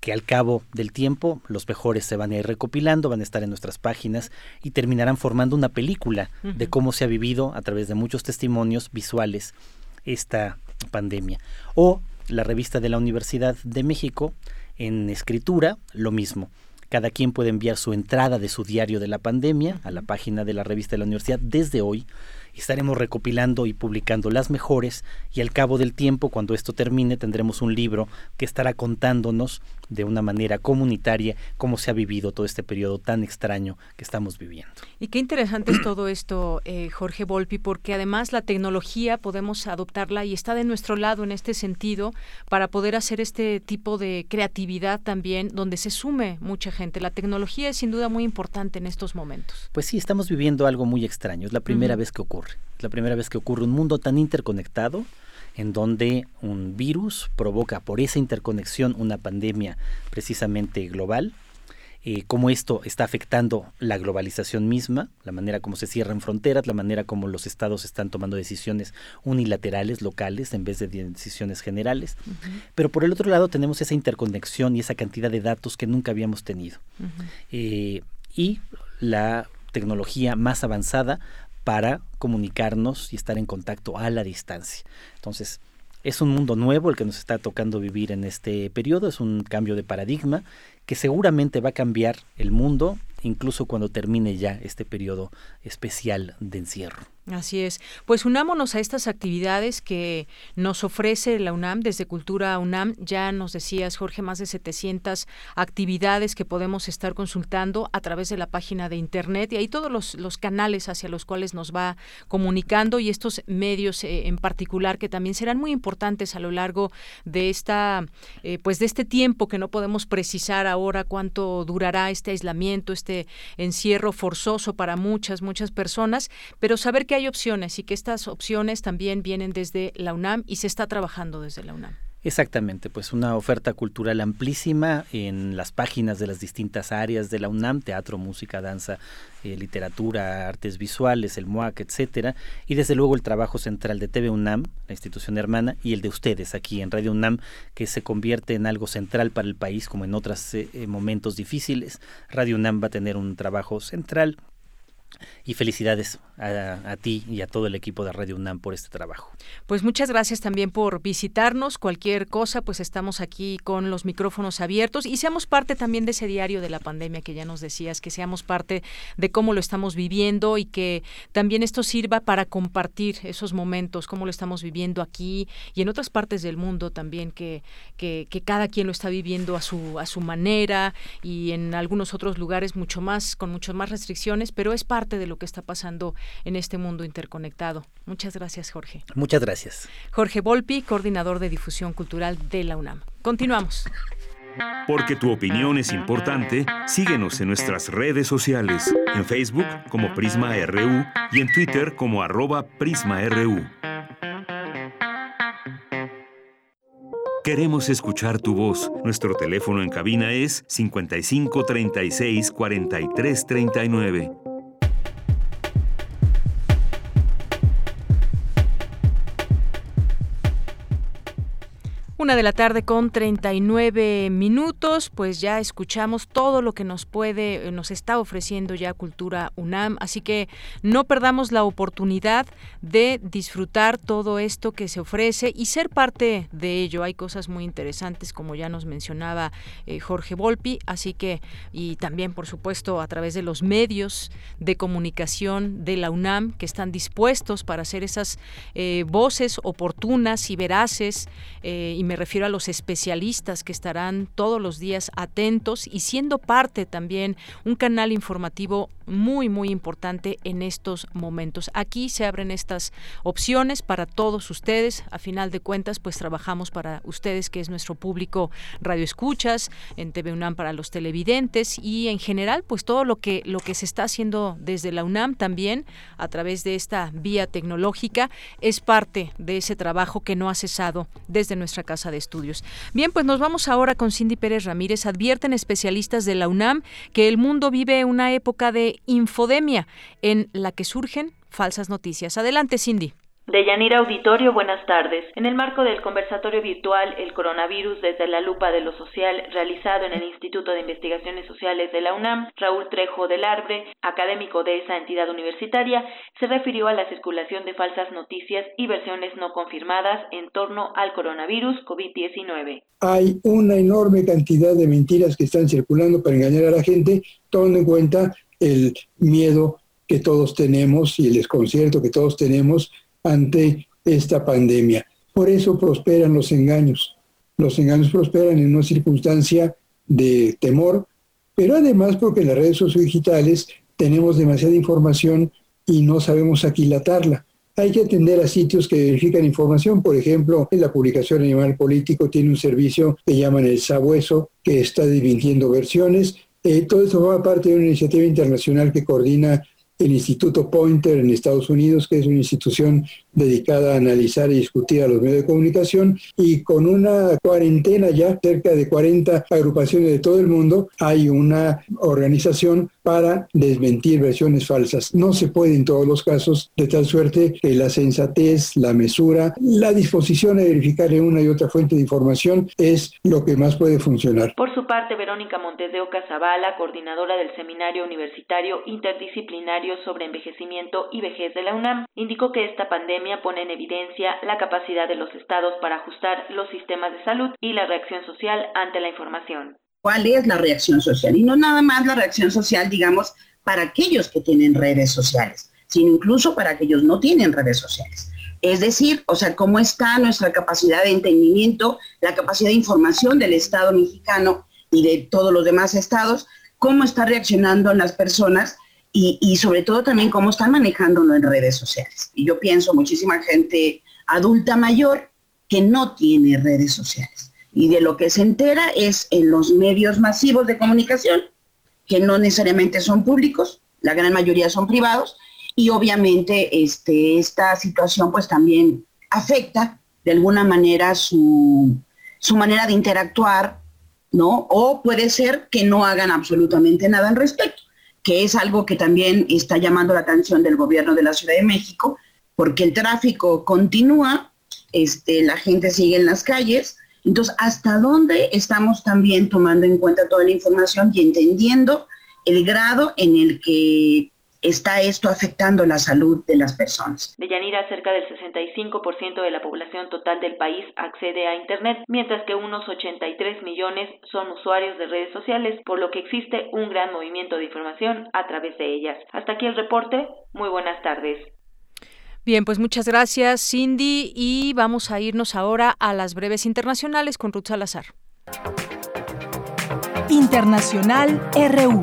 que al cabo del tiempo los mejores se van a ir recopilando, van a estar en nuestras páginas y terminarán formando una película de cómo se ha vivido a través de muchos testimonios visuales esta pandemia. O la revista de la Universidad de México en escritura, lo mismo cada quien puede enviar su entrada de su diario de la pandemia a la página de la revista de la universidad desde hoy. Estaremos recopilando y publicando las mejores y al cabo del tiempo, cuando esto termine, tendremos un libro que estará contándonos de una manera comunitaria cómo se ha vivido todo este periodo tan extraño que estamos viviendo.
Y qué interesante es todo esto, eh, Jorge Volpi, porque además la tecnología podemos adoptarla y está de nuestro lado en este sentido para poder hacer este tipo de creatividad también donde se sume mucha gente. La tecnología es sin duda muy importante en estos momentos.
Pues sí, estamos viviendo algo muy extraño. Es la primera vez que ocurre. Es la primera vez que ocurre un mundo tan interconectado en donde un virus provoca por esa interconexión una pandemia precisamente global, eh, cómo esto está afectando la globalización misma, la manera como se cierran fronteras, la manera como los estados están tomando decisiones unilaterales, locales, en vez de decisiones generales. Pero por el otro lado tenemos esa interconexión y esa cantidad de datos que nunca habíamos tenido. Eh, y la tecnología más avanzada para comunicarnos y estar en contacto a la distancia. Entonces, es un mundo nuevo el que nos está tocando vivir en este periodo, es un cambio de paradigma que seguramente va a cambiar el mundo incluso cuando termine ya este periodo especial de encierro.
Así es. Pues unámonos a estas actividades que nos ofrece la UNAM desde Cultura UNAM. Ya nos decías, Jorge, más de 700 actividades que podemos estar consultando a través de la página de Internet y ahí todos los, canales hacia los cuales nos va comunicando y estos medios eh, en particular que también serán muy importantes a lo largo de esta, eh, pues de este tiempo que no podemos precisar ahora cuánto durará este aislamiento, este encierro forzoso para muchas, muchas personas, pero saber que hay opciones y que estas opciones también vienen desde la UNAM y se está trabajando desde la UNAM.
Exactamente, pues una oferta cultural amplísima en las páginas de las distintas áreas de la UNAM, teatro, música, danza, eh, literatura, artes visuales, el MOAC, etcétera, y desde luego el trabajo central de TV UNAM, la institución hermana, y el de ustedes aquí en Radio UNAM, que se convierte en algo central para el país como en otros eh, eh, momentos difíciles. Radio UNAM va a tener un trabajo central y felicidades a, ti y a todo el equipo de Radio UNAM por este trabajo.
Pues muchas gracias también por visitarnos. Cualquier cosa, pues estamos aquí con los micrófonos abiertos y seamos parte también de ese diario de la pandemia que ya nos decías, que seamos parte de cómo lo estamos viviendo y que también esto sirva para compartir esos momentos, cómo lo estamos viviendo aquí y en otras partes del mundo también, que, que, que cada quien lo está viviendo a su, a su manera y en algunos otros lugares mucho más, con muchas más restricciones, pero es parte de lo que está pasando en este mundo interconectado. Muchas gracias, Jorge.
Muchas gracias.
Jorge Volpi, coordinador de difusión cultural de la UNAM. Continuamos.
Porque tu opinión es importante, síguenos en nuestras redes sociales, en Facebook como Prisma RU y en Twitter como arroba PrismaRU. Queremos escuchar tu voz. Nuestro teléfono en cabina es 55 36
Una de la tarde con 39 minutos, pues ya escuchamos todo lo que nos puede, eh, nos está ofreciendo ya Cultura UNAM, así que no perdamos la oportunidad de disfrutar todo esto que se ofrece y ser parte de ello. Hay cosas muy interesantes, como ya nos mencionaba eh, Jorge Volpi, así que, y también, por supuesto, a través de los medios de comunicación de la UNAM, que están dispuestos para hacer esas eh, voces oportunas y veraces y me refiero a los especialistas que estarán todos los días atentos y siendo parte también un canal informativo muy, muy importante en estos momentos. Aquí se abren estas opciones para todos ustedes. A final de cuentas, pues trabajamos para ustedes, que es nuestro público radio escuchas, en TV UNAM para los televidentes y en general, pues todo lo que, lo que se está haciendo desde la UNAM también a través de esta vía tecnológica es parte de ese trabajo que no ha cesado desde nuestra casa de estudios. Bien, pues nos vamos ahora con Cindy Pérez Ramírez. Advierten especialistas de la UNAM que el mundo vive una época de infodemia en la que surgen falsas noticias. Adelante, Cindy.
De Yanira Auditorio, buenas tardes. En el marco del conversatorio virtual El coronavirus desde la lupa de lo social realizado en el Instituto de Investigaciones Sociales de la UNAM, Raúl Trejo del Arbre, académico de esa entidad universitaria, se refirió a la circulación de falsas noticias y versiones no confirmadas en torno al coronavirus COVID-19.
Hay una enorme cantidad de mentiras que están circulando para engañar a la gente, tomando en cuenta el miedo que todos tenemos y el desconcierto que todos tenemos ante esta pandemia. Por eso prosperan los engaños. Los engaños prosperan en una circunstancia de temor, pero además porque en las redes sociodigitales tenemos demasiada información y no sabemos aquilatarla. Hay que atender a sitios que verifican información. Por ejemplo, en la publicación Animal Político tiene un servicio que llaman el Sabueso, que está dividiendo versiones. Eh, todo esto forma parte de una iniciativa internacional que coordina el Instituto Pointer en Estados Unidos, que es una institución dedicada a analizar y discutir a los medios de comunicación y con una cuarentena ya, cerca de 40 agrupaciones de todo el mundo, hay una organización para desmentir versiones falsas. No se puede en todos los casos, de tal suerte que la sensatez, la mesura, la disposición a verificar en una y otra fuente de información es lo que más puede funcionar.
Por su parte, Verónica Montes de Oca Zavala, coordinadora del Seminario Universitario Interdisciplinario sobre Envejecimiento y Vejez de la UNAM, indicó que esta pandemia pone en evidencia la capacidad de los estados para ajustar los sistemas de salud y la reacción social ante la información
cuál es la reacción social. Y no nada más la reacción social, digamos, para aquellos que tienen redes sociales, sino incluso para aquellos que no tienen redes sociales. Es decir, o sea, cómo está nuestra capacidad de entendimiento, la capacidad de información del Estado mexicano y de todos los demás estados, cómo está reaccionando las personas y, sobre todo también cómo están manejándolo en redes sociales. Y yo pienso muchísima gente adulta mayor que no tiene redes sociales y de lo que se entera es en los medios masivos de comunicación, que no necesariamente son públicos, la gran mayoría son privados, y obviamente este, esta situación pues también afecta de alguna manera su, su manera de interactuar, ¿no? O puede ser que no hagan absolutamente nada al respecto, que es algo que también está llamando la atención del gobierno de la Ciudad de México, porque el tráfico continúa, este, la gente sigue en las calles, entonces, ¿hasta dónde estamos también tomando en cuenta toda la información y entendiendo el grado en el que está esto afectando la salud de las personas.
De Yanira, cerca del 65% de la población total del país accede a Internet, mientras que unos 83 millones son usuarios de redes sociales, por lo que existe un gran movimiento de información a través de ellas. Hasta aquí el reporte. Muy buenas tardes.
Bien, pues muchas gracias, Cindy, y vamos a irnos ahora a las breves internacionales con Ruth Salazar.
Internacional RU.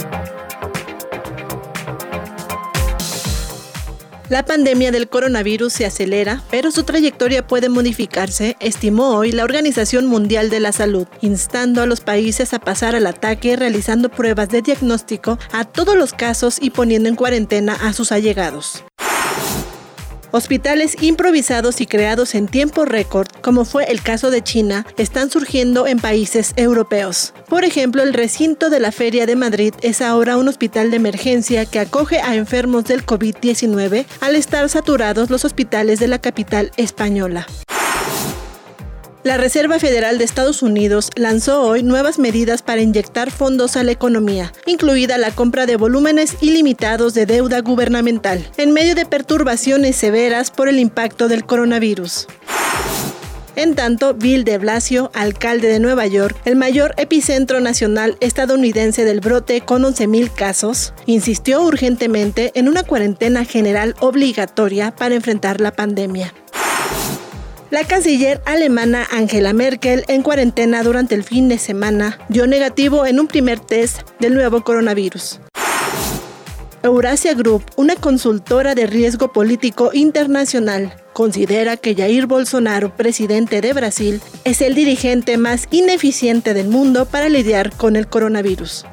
La pandemia del coronavirus se acelera, pero su trayectoria puede modificarse, estimó hoy la Organización Mundial de la Salud, instando a los países a pasar al ataque realizando pruebas de diagnóstico a todos los casos y poniendo en cuarentena a sus allegados. Hospitales improvisados y creados en tiempo récord, como fue el caso de China, están surgiendo en países europeos. Por ejemplo, el recinto de la Feria de Madrid es ahora un hospital de emergencia que acoge a enfermos del COVID-19 al estar saturados los hospitales de la capital española. La Reserva Federal de Estados Unidos lanzó hoy nuevas medidas para inyectar fondos a la economía, incluida la compra de volúmenes ilimitados de deuda gubernamental, en medio de perturbaciones severas por el impacto del coronavirus. En tanto, Bill de Blasio, alcalde de Nueva York, el mayor epicentro nacional estadounidense del brote con 11.000 casos, insistió urgentemente en una cuarentena general obligatoria para enfrentar la pandemia. La canciller alemana Angela Merkel, en cuarentena durante el fin de semana, dio negativo en un primer test del nuevo coronavirus. Eurasia Group, una consultora de riesgo político internacional, considera que Jair Bolsonaro, presidente de Brasil, es el dirigente más ineficiente del mundo para lidiar con el coronavirus.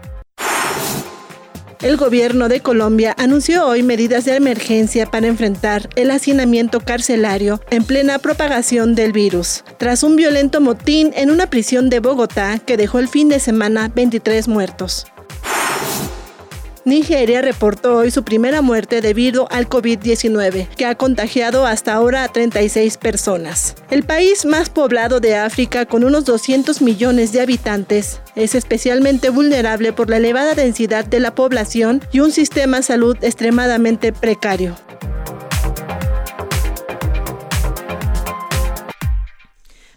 El gobierno de Colombia anunció hoy medidas de emergencia para enfrentar el hacinamiento carcelario en plena propagación del virus, tras un violento motín en una prisión de Bogotá que dejó el fin de semana 23 muertos. Nigeria reportó hoy su primera muerte debido al COVID-19, que ha contagiado hasta ahora a 36 personas. El país más poblado de África, con unos 200 millones de habitantes, es especialmente vulnerable por la elevada densidad de la población y un sistema de salud extremadamente precario.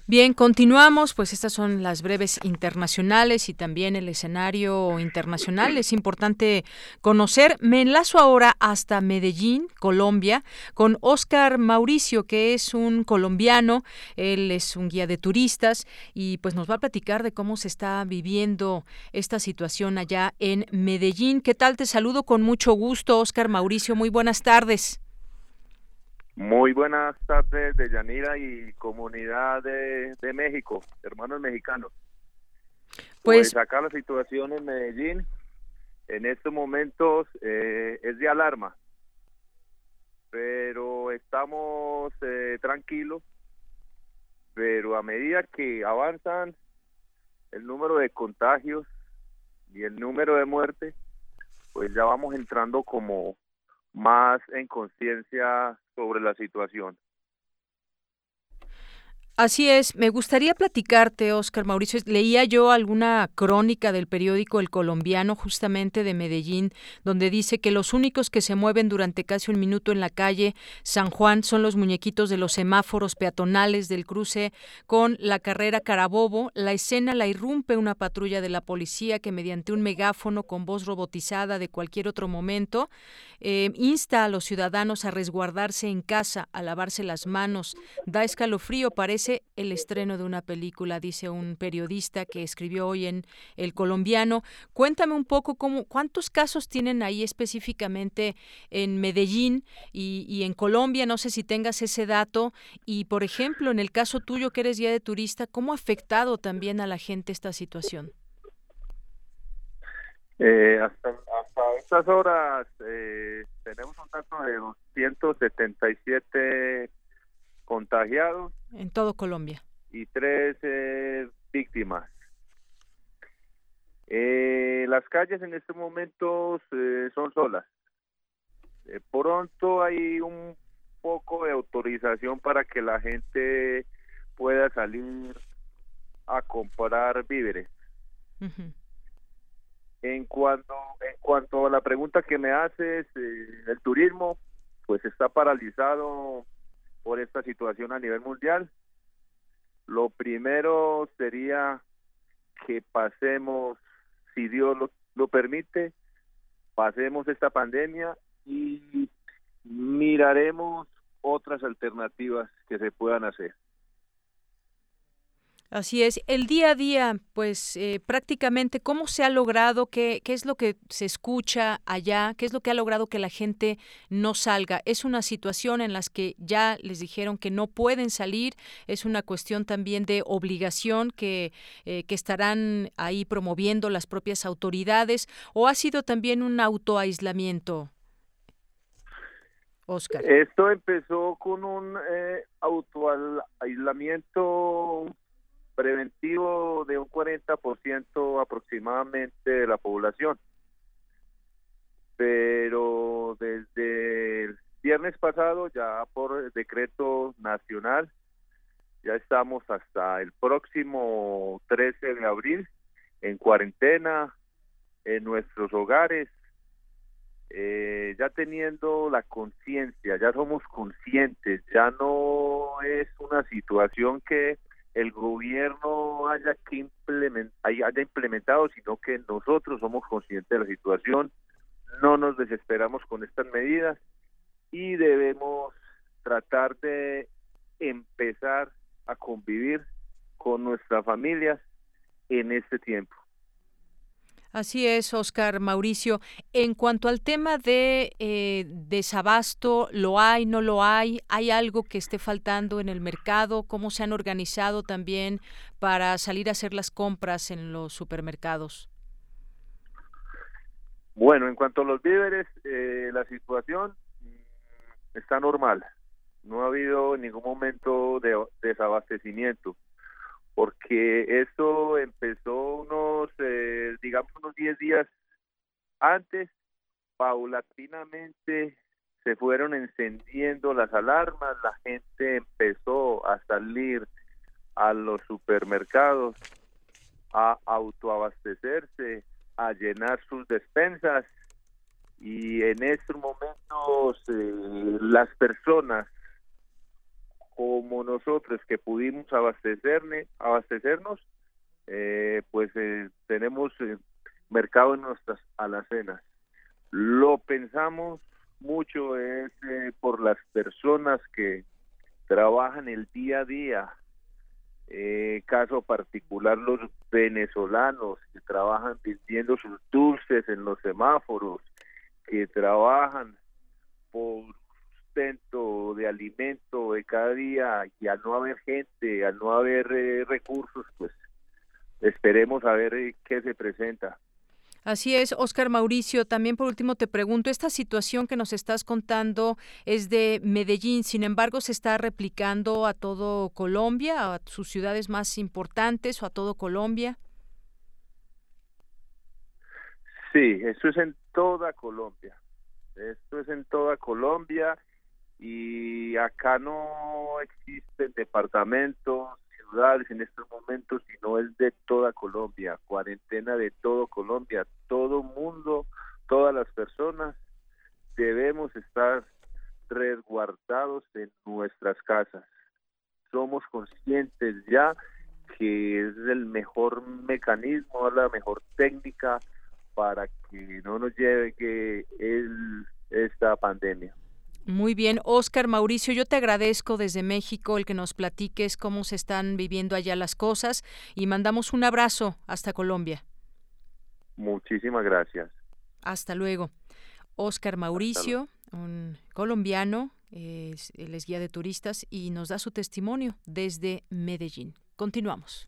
Bien, continuamos, pues estas son las breves internacionales y también el escenario internacional. Es importante conocer. Me enlazo ahora hasta Medellín, Colombia, con Oscar Mauricio, que es un colombiano. Él es un guía de turistas y pues nos va a platicar de cómo se está viviendo esta situación allá en Medellín. ¿Qué tal? Te saludo con mucho gusto, Oscar Mauricio. Muy buenas tardes.
Muy buenas tardes de Yanira y comunidad de, México, hermanos mexicanos. Pues, pues, acá la situación en Medellín en estos momentos eh, es de alarma. pero estamos eh, tranquilos. Pero a medida que avanzan el número de contagios y el número de muertes, pues ya vamos entrando como más en conciencia sobre la situación.
Así es, me gustaría platicarte, Oscar Mauricio. Leía yo alguna crónica del periódico El Colombiano, justamente de Medellín, donde dice que los únicos que se mueven durante casi un minuto en la calle San Juan son los muñequitos de los semáforos peatonales del cruce con la carrera Carabobo. La escena la irrumpe una patrulla de la policía que, mediante un megáfono con voz robotizada de cualquier otro momento, eh, insta a los ciudadanos a resguardarse en casa, a lavarse las manos. Da escalofrío, parece el estreno de una película, dice un periodista que escribió hoy en El Colombiano. Cuéntame un poco cómo, cuántos casos tienen ahí específicamente en Medellín y, en Colombia, no sé si tengas ese dato. Y, por ejemplo, en el caso tuyo que eres guía de turista, ¿cómo ha afectado también a la gente esta situación?
Eh, hasta, hasta estas horas eh, tenemos un dato de 277 contagiados.
En todo Colombia.
Y tres eh, víctimas. Eh, las calles en este momento eh, son solas. pronto hay un poco de autorización para que la gente pueda salir a comprar víveres. En cuanto en cuanto a la pregunta que me haces, el turismo pues está paralizado por esta situación a nivel mundial. Lo primero sería que pasemos, si Dios lo, lo permite, pasemos esta pandemia y miraremos otras alternativas que se puedan hacer.
Así es. El día a día, pues eh, prácticamente, ¿cómo se ha logrado? Qué, ¿Qué es lo que se escucha allá? ¿Qué es lo que ha logrado que la gente no salga? ¿Es una situación en la que ya les dijeron que no pueden salir? ¿Es una cuestión también de obligación que, eh, que estarán ahí promoviendo las propias autoridades? ¿O ha sido también un autoaislamiento? Oscar.
Esto empezó con un eh, autoaislamiento preventivo de un 40% aproximadamente de la población. Pero desde el viernes pasado, ya por decreto nacional, ya estamos hasta el próximo 13 de abril en cuarentena, en nuestros hogares, eh, ya teniendo la conciencia, ya somos conscientes, ya no es una situación que el gobierno haya que implement, implementado, sino que nosotros somos conscientes de la situación, no nos desesperamos con estas medidas y debemos tratar de empezar a convivir con nuestras familias en este tiempo.
Así es, Oscar Mauricio. En cuanto al tema de eh, desabasto, ¿lo hay, no lo hay? ¿Hay algo que esté faltando en el mercado? ¿Cómo se han organizado también para salir a hacer las compras en los supermercados?
Bueno, en cuanto a los víveres, eh, la situación está normal. No ha habido ningún momento de desabastecimiento porque esto empezó unos, eh, digamos, unos 10 días antes, paulatinamente se fueron encendiendo las alarmas, la gente empezó a salir a los supermercados a autoabastecerse, a llenar sus despensas y en estos momentos eh, las personas como nosotros que pudimos abastecernos, eh, pues eh, tenemos eh, mercado en nuestras alacenas. Lo pensamos mucho es por las personas que trabajan el día a día, caso particular los venezolanos que trabajan vendiendo sus dulces en los semáforos, que trabajan por de alimento de cada día y al no haber gente, al no haber eh, recursos, pues esperemos a ver eh, qué se presenta.
Así es, Oscar Mauricio. También por último te pregunto, esta situación que nos estás contando es de Medellín, sin embargo, ¿se está replicando a todo Colombia, a sus ciudades más importantes o a todo Colombia?
Sí, eso es en toda Colombia. Esto es en toda Colombia y acá no existen departamentos, en estos momentos, sino es de toda Colombia, cuarentena de todo Colombia, todo mundo, todas las personas debemos estar resguardados en nuestras casas. Somos conscientes ya que es el mejor mecanismo, la mejor técnica para que no nos llegue el, esta pandemia.
Muy bien, Oscar Mauricio, yo te agradezco desde México el que nos platiques cómo se están viviendo allá las cosas y mandamos un abrazo hasta Colombia.
Muchísimas gracias.
Hasta luego. Oscar Mauricio, un colombiano, él es guía de turistas y nos da su testimonio desde Medellín. Continuamos.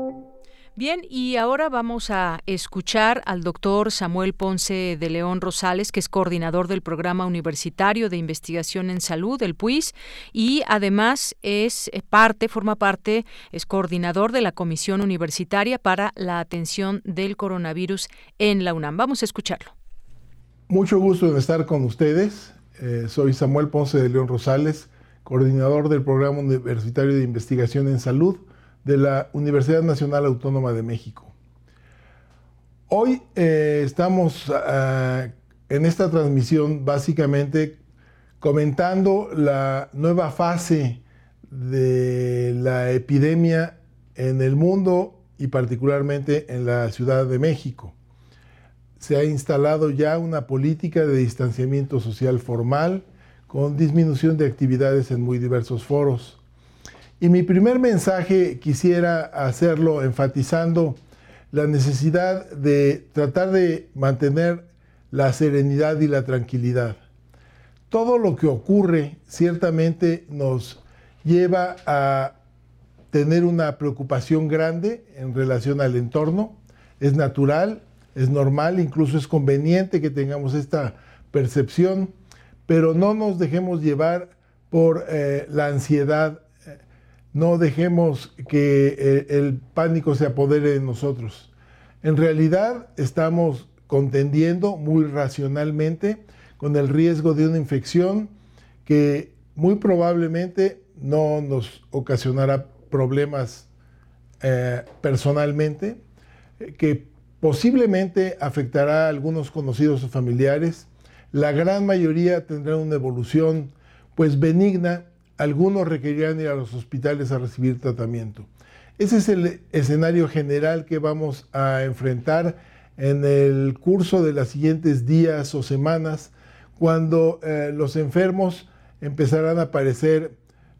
Bien, y ahora vamos a escuchar al doctor Samuel Ponce de León Rosales, que es coordinador del Programa Universitario de Investigación en Salud, el PUIS, y además es eh, parte, forma parte, es coordinador de la Comisión Universitaria para la Atención del Coronavirus en la UNAM. Vamos a escucharlo.
Mucho gusto en estar con ustedes. Eh, soy Samuel Ponce de León Rosales, coordinador del Programa Universitario de Investigación en Salud de la Universidad Nacional Autónoma de México. Hoy eh, estamos ah, en esta transmisión básicamente comentando la nueva fase de la epidemia en el mundo y particularmente en la Ciudad de México. Se ha instalado ya una política de distanciamiento social formal con disminución de actividades en muy diversos foros. Y mi primer mensaje quisiera hacerlo enfatizando la necesidad de tratar de mantener la serenidad y la tranquilidad. Todo lo que ocurre ciertamente nos lleva a tener una preocupación grande en relación al entorno. Es natural, es normal, incluso es conveniente que tengamos esta percepción, pero no nos dejemos llevar por eh, la ansiedad no dejemos que eh, el pánico se apodere de nosotros. En realidad estamos contendiendo muy racionalmente con el riesgo de una infección que muy probablemente no nos ocasionará problemas eh, personalmente, que posiblemente afectará a algunos conocidos o familiares. La gran mayoría tendrá una evolución pues benigna algunos requerirán ir a los hospitales a recibir tratamiento. Ese es el escenario general que vamos a enfrentar en el curso de los siguientes días o semanas, cuando eh, los enfermos empezarán a aparecer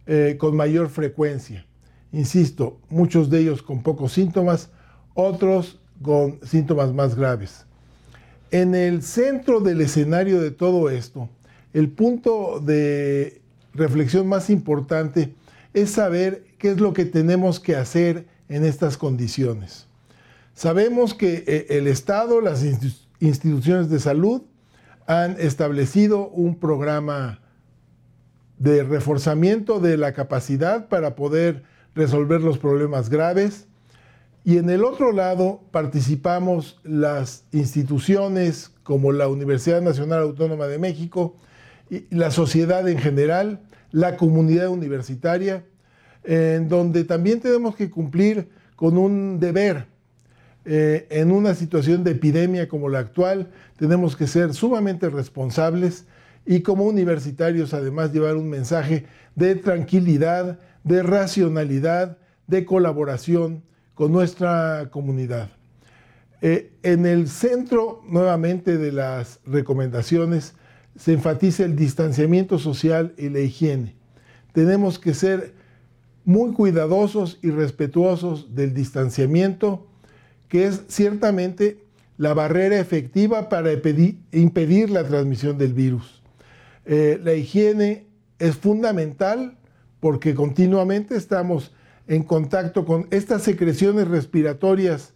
eh, con mayor frecuencia. Insisto, muchos de ellos con pocos síntomas, otros con síntomas más graves. En el centro del escenario de todo esto, el punto de reflexión más importante es saber qué es lo que tenemos que hacer en estas condiciones. Sabemos que eh, el Estado, las instituciones de salud han establecido un programa de reforzamiento de la capacidad para poder resolver los problemas graves. Y en el otro lado participamos las instituciones como la Universidad Nacional Autónoma de México, la sociedad en general, la comunidad universitaria, en donde también tenemos que cumplir con un deber. Eh, en una situación de epidemia como la actual, tenemos que ser sumamente responsables y como universitarios además llevar un mensaje de tranquilidad, de racionalidad, de colaboración con nuestra comunidad. Eh, en el centro nuevamente de las recomendaciones se enfatiza el distanciamiento social y la higiene. Tenemos que ser muy cuidadosos y respetuosos del distanciamiento, que es ciertamente la barrera efectiva para impedir la transmisión del virus. Eh, la higiene es fundamental porque continuamente estamos en contacto con estas secreciones respiratorias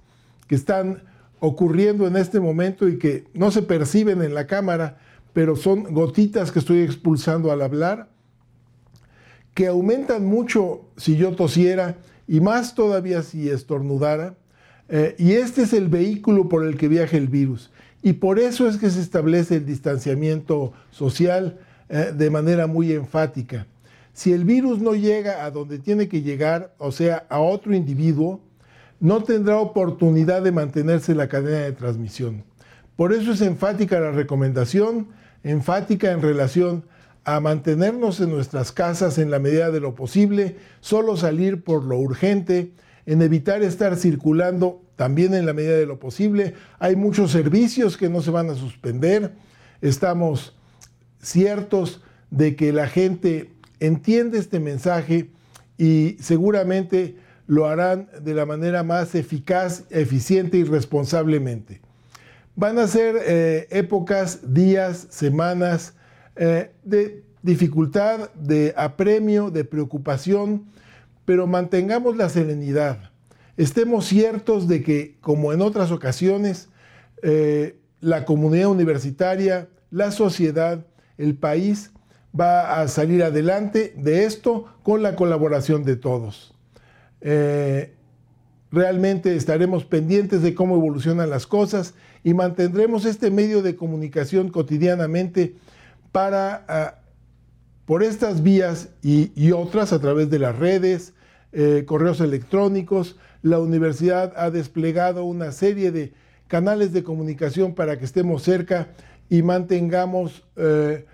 que están ocurriendo en este momento y que no se perciben en la cámara, pero son gotitas que estoy expulsando al hablar, que aumentan mucho si yo tosiera y más todavía si estornudara. Eh, y este es el vehículo por el que viaja el virus. Y por eso es que se establece el distanciamiento social eh, de manera muy enfática. Si el virus no llega a donde tiene que llegar, o sea, a otro individuo, no tendrá oportunidad de mantenerse la cadena de transmisión. Por eso es enfática la recomendación, enfática en relación a mantenernos en nuestras casas en la medida de lo posible, solo salir por lo urgente, en evitar estar circulando también en la medida de lo posible. Hay muchos servicios que no se van a suspender. Estamos ciertos de que la gente entiende este mensaje y seguramente lo harán de la manera más eficaz, eficiente y responsablemente. Van a ser eh, épocas, días, semanas eh, de dificultad, de apremio, de preocupación, pero mantengamos la serenidad. Estemos ciertos de que, como en otras ocasiones, eh, la comunidad universitaria, la sociedad, el país va a salir adelante de esto con la colaboración de todos. Realmente estaremos pendientes de cómo evolucionan las cosas y mantendremos este medio de comunicación cotidianamente para, ah, por estas vías y, otras a través de las redes, eh, correos electrónicos, la universidad ha desplegado una serie de canales de comunicación para que estemos cerca y mantengamos eh,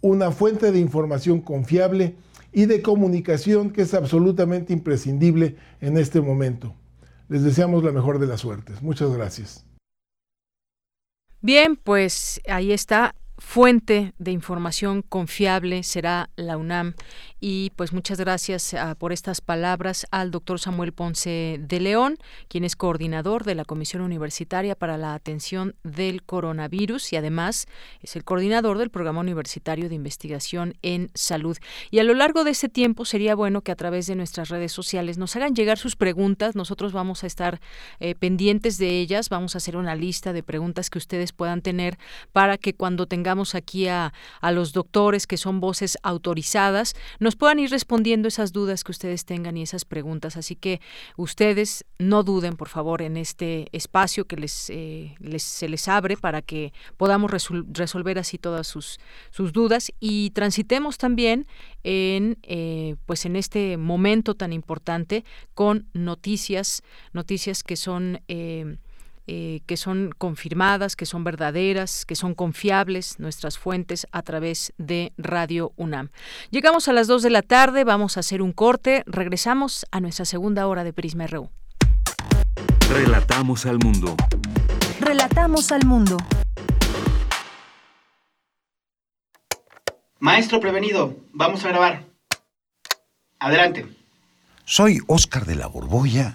una fuente de información confiable y de comunicación que es absolutamente imprescindible en este momento. Les deseamos la mejor de las suertes. Muchas gracias.
Bien, pues ahí está fuente de información confiable será la UNAM. Y pues muchas gracias ah, por estas palabras al doctor Samuel Ponce de León, quien es coordinador de la Comisión Universitaria para la Atención del Coronavirus y además es el coordinador del Programa Universitario de Investigación en Salud. Y a lo largo de ese tiempo sería bueno que a través de nuestras redes sociales nos hagan llegar sus preguntas. Nosotros vamos a estar eh, pendientes de ellas. Vamos a hacer una lista de preguntas que ustedes puedan tener para que cuando tengamos aquí a, a los doctores que son voces autorizadas, nos puedan ir respondiendo esas dudas que ustedes tengan y esas preguntas. Así que ustedes no duden, por favor, en este espacio que les, eh, se les abre para que podamos resolver así todas sus, sus dudas y transitemos también en eh, pues en este momento tan importante con noticias, noticias que son eh, eh, que son confirmadas, que son verdaderas, que son confiables nuestras fuentes a través de Radio UNAM. Llegamos a las 2 de la tarde, vamos a hacer un corte, regresamos a nuestra segunda hora de Prisma RU.
Relatamos al mundo.
Relatamos al mundo.
Maestro prevenido, vamos a grabar. Adelante.
Soy Óscar de la Borbolla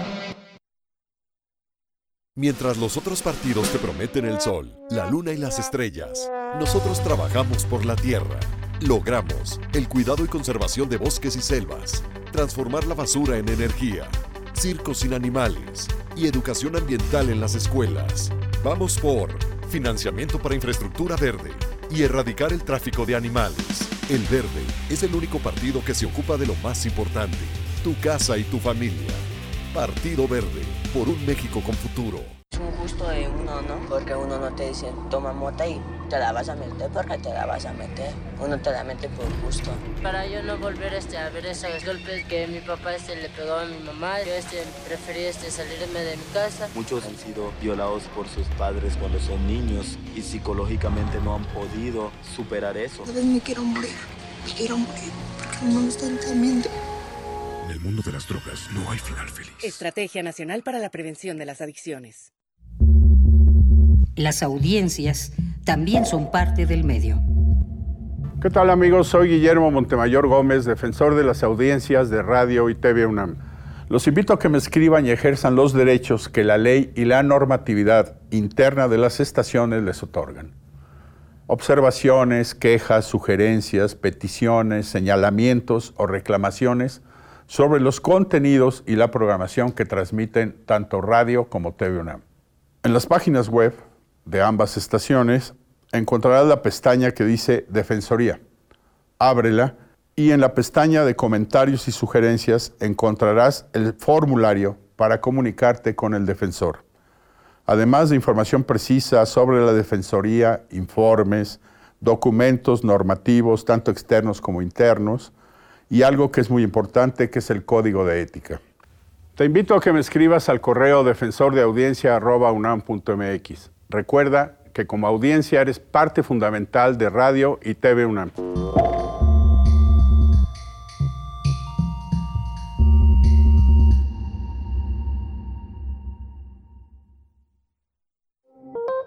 Mientras los otros partidos te prometen el sol, la luna y las estrellas, nosotros trabajamos por la tierra. Logramos el cuidado y conservación de bosques y selvas, transformar la basura en energía, circos sin animales y educación ambiental en las escuelas. Vamos por financiamiento para infraestructura verde y erradicar el tráfico de animales. El verde es el único partido que se ocupa de lo más importante, tu casa y tu familia. Partido Verde, por un México con futuro.
Es un gusto de uno, ¿no? Porque uno no te dice, toma mota y te la vas a meter porque te la vas a meter. Uno te la mete por gusto.
Para yo no volver este, a ver esos golpes que mi papá este, le pegó a mi mamá, yo este, preferí este, salirme de mi casa.
Muchos han sido violados por sus padres cuando son niños y psicológicamente no han podido superar eso.
A veces me quiero morir, me quiero morir porque no me están temiendo.
Mundo de las drogas no hay final feliz.
Estrategia Nacional para la Prevención de las Adicciones.
Las audiencias también son parte del medio.
¿Qué tal amigos? Soy Guillermo Montemayor Gómez, defensor de las audiencias de Radio y TV UNAM. Los invito a que me escriban y ejerzan los derechos que la ley y la normatividad interna de las estaciones les otorgan. Observaciones, quejas, sugerencias, peticiones, señalamientos o reclamaciones sobre los contenidos y la programación que transmiten tanto radio como TV UNAM. En las páginas web de ambas estaciones encontrarás la pestaña que dice Defensoría. Ábrela y en la pestaña de comentarios y sugerencias encontrarás el formulario para comunicarte con el defensor. Además de información precisa sobre la Defensoría, informes, documentos normativos, tanto externos como internos, y algo que es muy importante, que es el código de ética. Te invito a que me escribas al correo defensordeaudiencia.unam.mx. Recuerda que como audiencia eres parte fundamental de Radio y TV UNAM.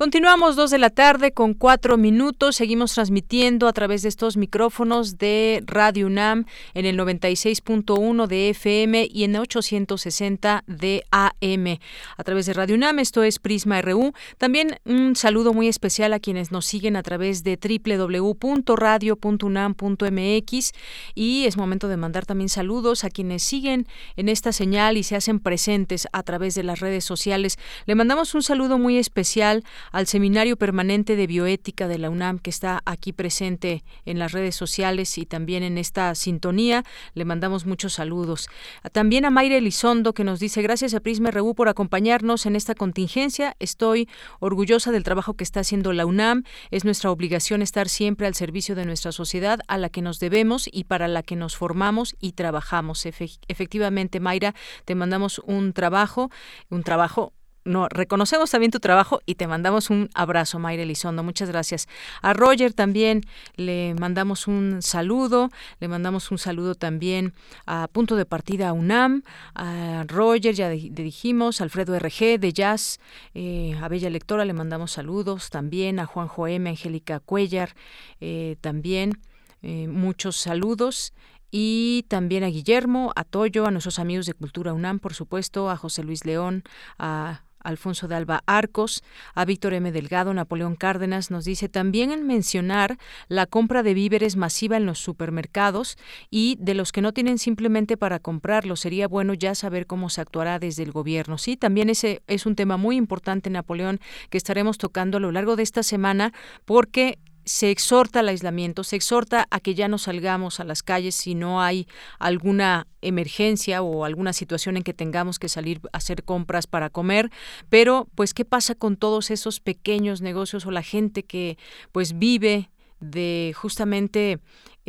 Continuamos dos de la tarde con cuatro minutos. Seguimos transmitiendo a través de estos micrófonos de Radio UNAM en el 96.1 de FM y en 860 de AM. A través de Radio UNAM, esto es Prisma RU. También un saludo muy especial a quienes nos siguen a través de www.radio.unam.mx y es momento de mandar también saludos a quienes siguen en esta señal y se hacen presentes a través de las redes sociales. Le mandamos un saludo muy especial al Seminario Permanente de Bioética de la UNAM, que está aquí presente en las redes sociales y también en esta sintonía. Le mandamos muchos saludos. También a Mayra Elizondo, que nos dice, gracias a Prisma RU por acompañarnos en esta contingencia. Estoy orgullosa del trabajo que está haciendo la UNAM. Es nuestra obligación estar siempre al servicio de nuestra sociedad, a la que nos debemos y para la que nos formamos y trabajamos. efectivamente, Mayra, te mandamos un trabajo, un trabajo no, reconocemos también tu trabajo y te mandamos un abrazo, Mayra Elizondo. Muchas gracias. A Roger también le mandamos un saludo, le mandamos un saludo también a Punto de Partida UNAM, a Roger, ya dijimos, Alfredo RG de Jazz, eh, a Bella Lectora le mandamos saludos también, a Juanjo M, Angélica Cuellar, eh, también. Eh, muchos saludos y también a Guillermo, a Toyo, a nuestros amigos de Cultura UNAM, por supuesto, a José Luis León, a Alfonso de Alba Arcos, a Víctor M. Delgado, Napoleón Cárdenas, nos dice también en mencionar la compra de víveres masiva en los supermercados y de los que no tienen simplemente para comprarlo. Sería bueno ya saber cómo se actuará desde el gobierno. Sí, también ese es un tema muy importante, Napoleón, que estaremos tocando a lo largo de esta semana porque se exhorta al aislamiento, se exhorta a que ya no salgamos a las calles si no hay alguna emergencia o alguna situación en que tengamos que salir a hacer compras para comer, pero pues qué pasa con todos esos pequeños negocios o la gente que pues vive de justamente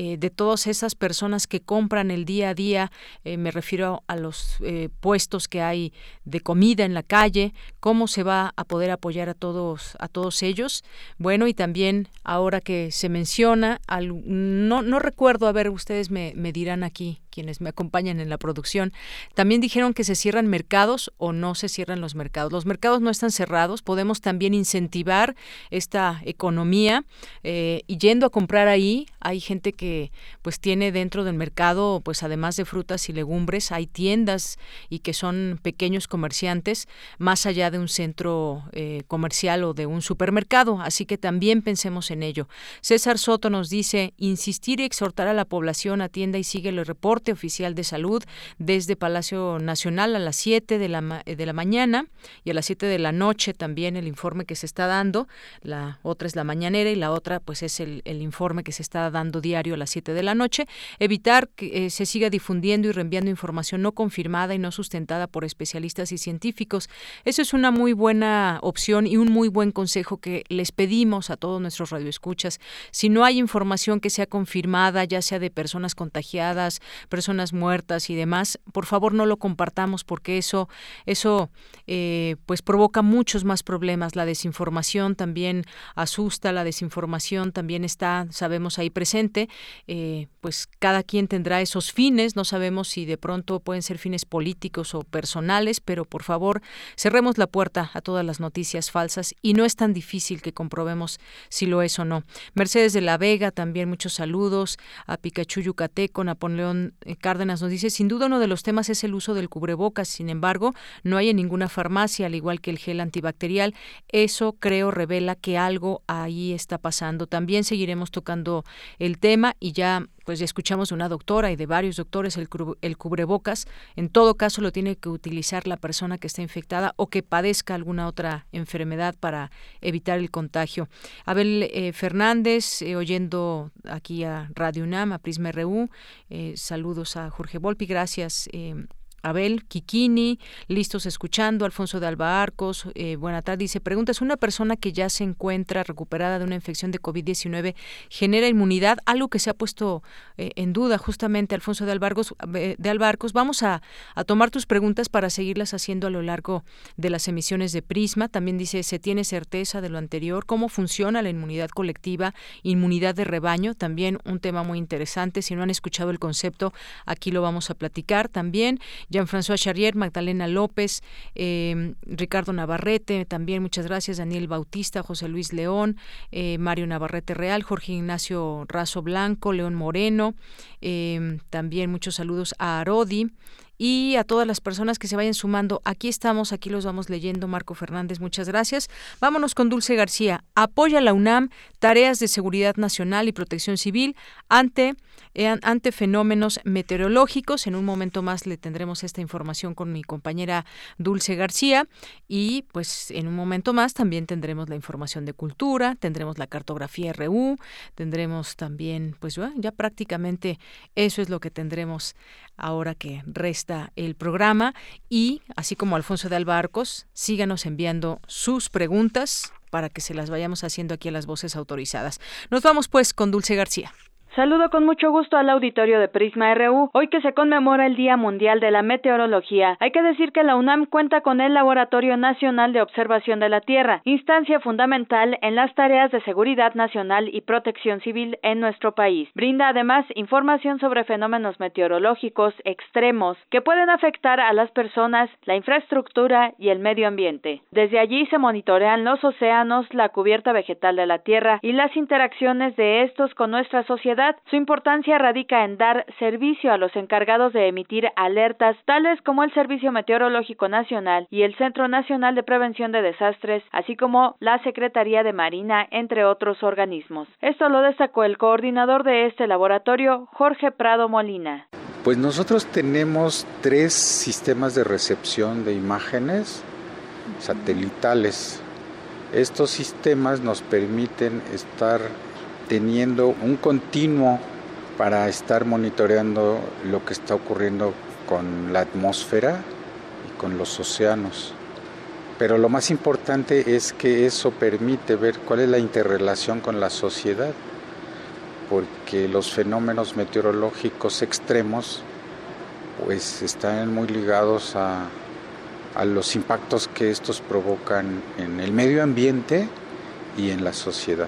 eh, de todas esas personas que compran el día a día, eh, me refiero a los eh, puestos que hay de comida en la calle, cómo se va a poder apoyar a todos, a todos ellos. Bueno, y también ahora que se menciona, no, no recuerdo, a ver, ustedes me, me dirán aquí, quienes me acompañan en la producción, también dijeron que se cierran mercados o no se cierran los mercados. Los mercados no están cerrados, podemos también incentivar esta economía y yendo a comprar ahí, hay gente que pues tiene dentro del mercado, pues además de frutas y legumbres, hay tiendas y que son pequeños comerciantes más allá de un centro eh, comercial o de un supermercado, así que también pensemos en ello. César Soto nos dice, insistir y exhortar a la población atienda y sigue el reporte oficial de salud desde Palacio Nacional a las 7 de la, de la mañana y a las 7 de la noche también el informe que se está dando. La otra es la mañanera y la otra pues es el, informe que se está dando diario a las 7 de la noche. Evitar que eh, se siga difundiendo y reenviando información no confirmada y no sustentada por especialistas y científicos. Eso es una muy buena opción y un muy buen consejo que les pedimos a todos nuestros radioescuchas. Si no hay información que sea confirmada, ya sea de personas contagiadas, personas muertas y demás, por favor no lo compartamos porque eso, eso eh, pues provoca muchos más problemas. La desinformación también asusta, la desinformación también está, sabemos, ahí presente. Eh, pues cada quien tendrá esos fines, no sabemos si de pronto pueden ser fines políticos o personales, pero por favor cerremos la puerta a todas las noticias falsas y no es tan difícil que comprobemos si lo es o no. Mercedes de la Vega, también muchos saludos, a Pikachu Yucateco, Napoleón eh, Cárdenas nos dice, sin duda uno de los temas es el uso del cubrebocas, sin embargo, no hay en ninguna farmacia, al igual que el gel antibacterial. Eso creo revela que algo ahí está pasando. También seguiremos tocando el tema y ya pues ya escuchamos de una doctora y de varios doctores el, el, cubrebocas. En todo caso lo tiene que utilizar la persona que está infectada o que padezca alguna otra enfermedad para evitar el contagio. Abel eh, Fernández, eh, oyendo aquí a Radio UNAM, a Prisma RU, eh, saludos a Jorge Volpi, gracias. Abel Kikini, listos escuchando, Alfonso de Alba Arcos, eh, buena tarde, dice, pregunta, ¿es una persona que ya se encuentra recuperada de una infección de COVID-19 genera inmunidad? Algo que se ha puesto eh, en duda justamente, Alfonso de, Albarcos, eh, de Albarcos. Vamos a, a, tomar tus preguntas para seguirlas haciendo a lo largo de las emisiones de Prisma. También dice, ¿se tiene certeza de lo anterior? ¿Cómo funciona la inmunidad colectiva, inmunidad de rebaño? También un tema muy interesante. Si no han escuchado el concepto, aquí lo vamos a platicar también. Jean-François Charrier, Magdalena López, eh, Ricardo Navarrete, también muchas gracias, Daniel Bautista, José Luis León, eh, Mario Navarrete Real, Jorge Ignacio Razo Blanco, León Moreno, eh, también muchos saludos a Arodi y a todas las personas que se vayan sumando. Aquí estamos, aquí los vamos leyendo. Marco Fernández, muchas gracias. Vámonos con Dulce García. Apoya la UNAM tareas de seguridad nacional y protección civil ante ante fenómenos meteorológicos. En un momento más le tendremos esta información con mi compañera Dulce García y pues en un momento más también tendremos la información de cultura, tendremos la cartografía RU, tendremos también pues ya prácticamente eso es lo que tendremos ahora que resta el programa y así como Alfonso de Albarcos, síganos enviando sus preguntas para que se las vayamos haciendo aquí a las voces autorizadas. Nos vamos pues con Dulce García.
Saludo con mucho gusto al auditorio de Prisma RU. Hoy que se conmemora el Día Mundial de la Meteorología, hay que decir que la UNAM cuenta con el Laboratorio Nacional de Observación de la Tierra, instancia fundamental en las tareas de seguridad nacional y protección civil en nuestro país. Brinda además información sobre fenómenos meteorológicos extremos que pueden afectar a las personas, la infraestructura y el medio ambiente. Desde allí se monitorean los océanos, la cubierta vegetal de la Tierra y las interacciones de estos con nuestra sociedad su importancia radica en dar servicio a los encargados de emitir alertas tales como el Servicio Meteorológico Nacional y el Centro Nacional de Prevención de Desastres, así como la Secretaría de Marina, entre otros organismos. Esto lo destacó el coordinador de este laboratorio, Jorge Prado Molina.
Pues nosotros tenemos tres sistemas de recepción de imágenes satelitales. Estos sistemas nos permiten estar teniendo un continuo para estar monitoreando lo que está ocurriendo con la atmósfera y con los océanos. Pero lo más importante es que eso permite ver cuál es la interrelación con la sociedad. porque los fenómenos meteorológicos extremos pues están muy ligados a, a los impactos que estos provocan en el medio ambiente y en la sociedad.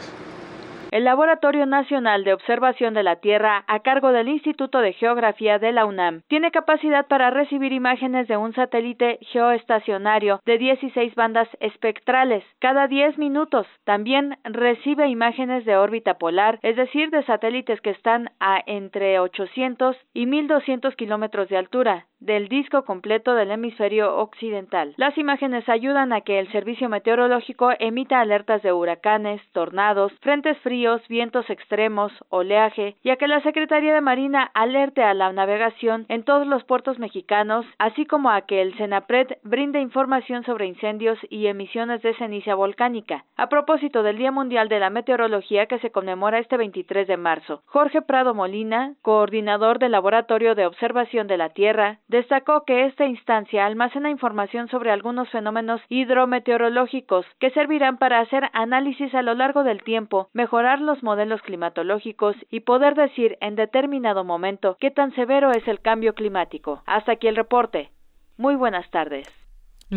El Laboratorio Nacional de Observación de la Tierra, a cargo del Instituto de Geografía de la UNAM, tiene capacidad para recibir imágenes de un satélite geoestacionario de 16 bandas espectrales cada 10 minutos. También recibe imágenes de órbita polar, es decir, de satélites que están a entre 800 y 1200 kilómetros de altura del disco completo del hemisferio occidental. Las imágenes ayudan a que el servicio meteorológico emita alertas de huracanes, tornados, frentes fríos, vientos extremos, oleaje, y a que la Secretaría de Marina alerte a la navegación en todos los puertos mexicanos, así como a que el CENAPRED brinde información sobre incendios y emisiones de ceniza volcánica. A propósito del Día Mundial de la Meteorología que se conmemora este 23 de marzo, Jorge Prado Molina, coordinador del Laboratorio de Observación de la Tierra, destacó que esta instancia almacena información sobre algunos fenómenos hidrometeorológicos que servirán para hacer análisis a lo largo del tiempo, mejorar los modelos climatológicos y poder decir en determinado momento qué tan severo es el cambio climático. Hasta aquí el reporte. Muy buenas tardes.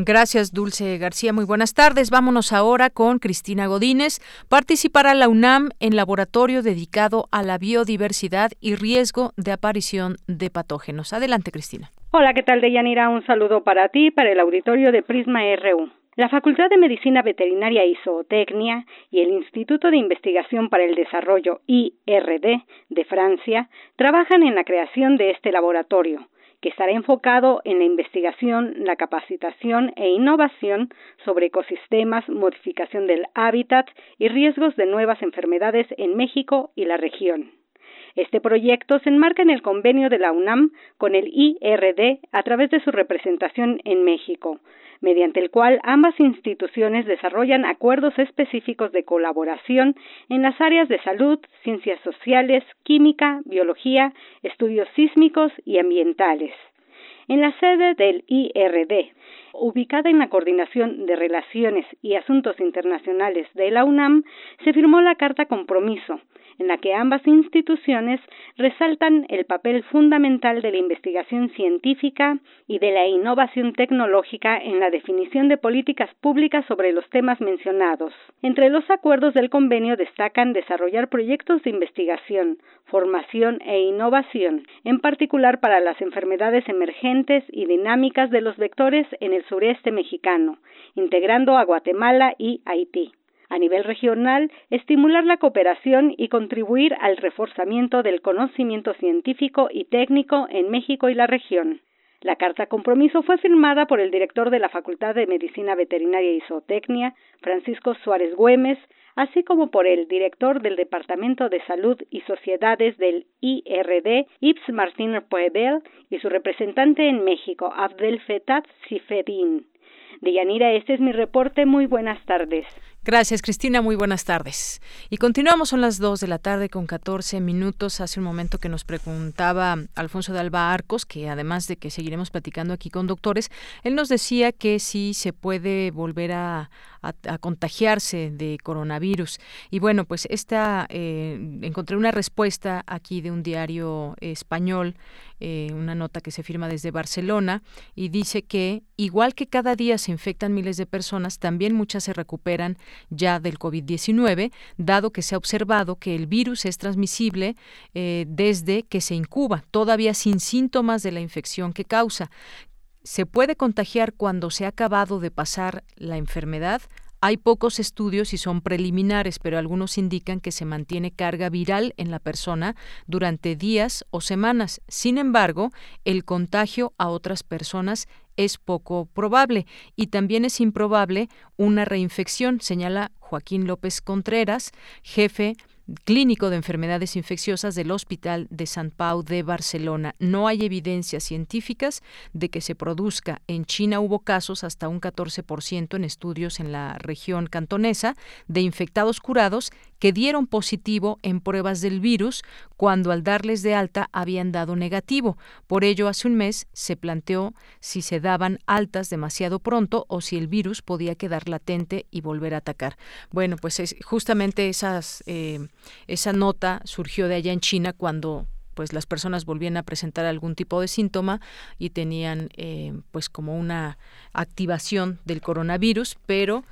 Gracias, Dulce García. Muy buenas tardes. Vámonos ahora con Cristina Godínez. Participará la UNAM en laboratorio dedicado a la biodiversidad y riesgo de aparición de patógenos. Adelante, Cristina.
Hola, ¿qué tal, Deyanira? Un saludo para ti, para el auditorio de Prisma RU. La Facultad de Medicina Veterinaria y Zootecnia y el Instituto de Investigación para el Desarrollo IRD de Francia trabajan en la creación de este laboratorio, que estará enfocado en la investigación, la capacitación e innovación sobre ecosistemas, modificación del hábitat y riesgos de nuevas enfermedades en México y la región. Este proyecto se enmarca en el convenio de la UNAM con el IRD a través de su representación en México, mediante el cual ambas instituciones desarrollan acuerdos específicos de colaboración en las áreas de salud, ciencias sociales, química, biología, estudios sísmicos y ambientales. En la sede del IRD, ubicada en la Coordinación de Relaciones y Asuntos Internacionales de la UNAM, se firmó la Carta Compromiso, en la que ambas instituciones resaltan el papel fundamental de la investigación científica y de la innovación tecnológica en la definición de políticas públicas sobre los temas mencionados. Entre los acuerdos del convenio destacan desarrollar proyectos de investigación, formación e innovación, en particular para las enfermedades emergentes y dinámicas de los vectores en el sureste mexicano, integrando a Guatemala y Haití a nivel regional, estimular la cooperación y contribuir al reforzamiento del conocimiento científico y técnico en México y la región. La carta compromiso fue firmada por el director de la Facultad de Medicina Veterinaria y Zootecnia, Francisco Suárez Güemes, así como por el director del Departamento de Salud y Sociedades del IRD, Ips Martín Puebel, y su representante en México, Abdel Fetat Sifedin. Deyanira, este es mi reporte. Muy buenas tardes.
Gracias, Cristina. Muy buenas tardes. Y continuamos, son las 2 de la tarde con 14 minutos. Hace un momento que nos preguntaba Alfonso de Alba Arcos, que además de que seguiremos platicando aquí con doctores, él nos decía que sí se puede volver a, contagiarse de coronavirus. Y bueno, pues esta, eh, encontré una respuesta aquí de un diario español eh, una nota que se firma desde Barcelona y dice que igual que cada día se infectan miles de personas, también muchas se recuperan ya del COVID-19, dado que se ha observado que el virus es transmisible eh, desde que se incuba, todavía sin síntomas de la infección que causa. Se puede contagiar cuando se ha acabado de pasar la enfermedad hay pocos estudios y son preliminares, pero algunos indican que se mantiene carga viral en la persona durante días o semanas. Sin embargo, el contagio a otras personas es poco probable y también es improbable una reinfección, señala Joaquín López Contreras, jefe clínico de enfermedades infecciosas del Hospital de San Pau de Barcelona. No hay evidencias científicas de que se produzca. En China hubo casos hasta un 14% en estudios en la región cantonesa de infectados curados que dieron positivo en pruebas del virus cuando al darles de alta habían dado negativo. Por ello, hace un mes se planteó si se daban altas demasiado pronto o si el virus podía quedar latente y volver a atacar. Bueno, pues es, justamente esas, eh, esa nota surgió de allá en China cuando pues las personas volvían a presentar algún tipo de síntoma y tenían eh, pues como una activación del coronavirus, pero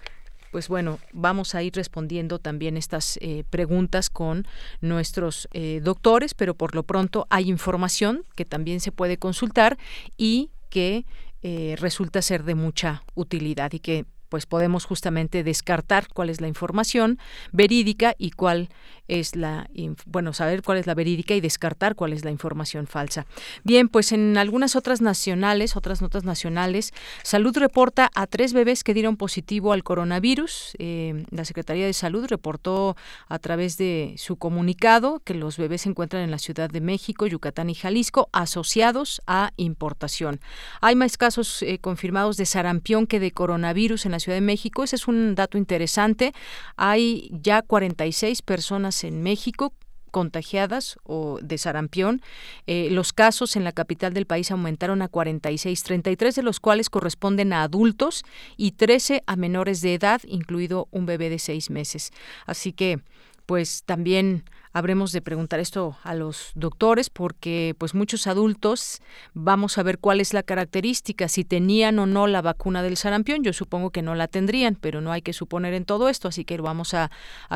pues bueno, vamos a ir respondiendo también estas eh, preguntas con nuestros eh, doctores, pero por lo pronto hay información que también se puede consultar y que eh, resulta ser de mucha utilidad y que pues podemos justamente descartar cuál es la información verídica y cuál es la, bueno, saber cuál es la verídica y descartar cuál es la información falsa. Bien, pues en algunas otras nacionales, otras notas nacionales, Salud reporta a tres bebés que dieron positivo al coronavirus. Eh, la Secretaría de Salud reportó a través de su comunicado que los bebés se encuentran en la Ciudad de México, Yucatán y Jalisco asociados a importación. Hay más casos eh, confirmados de sarampión que de coronavirus en la Ciudad de México. Ese es un dato interesante. Hay ya 46 personas en México contagiadas o de sarampión. Eh, los casos en la capital del país aumentaron a 46, 33 de los cuales corresponden a adultos y 13 a menores de edad, incluido un bebé de seis meses. Así que, pues también habremos de preguntar esto a los doctores porque pues muchos adultos vamos a ver cuál es la característica, si tenían o no la vacuna del sarampión, yo supongo que no la tendrían, pero no hay que suponer en todo esto, así que vamos a,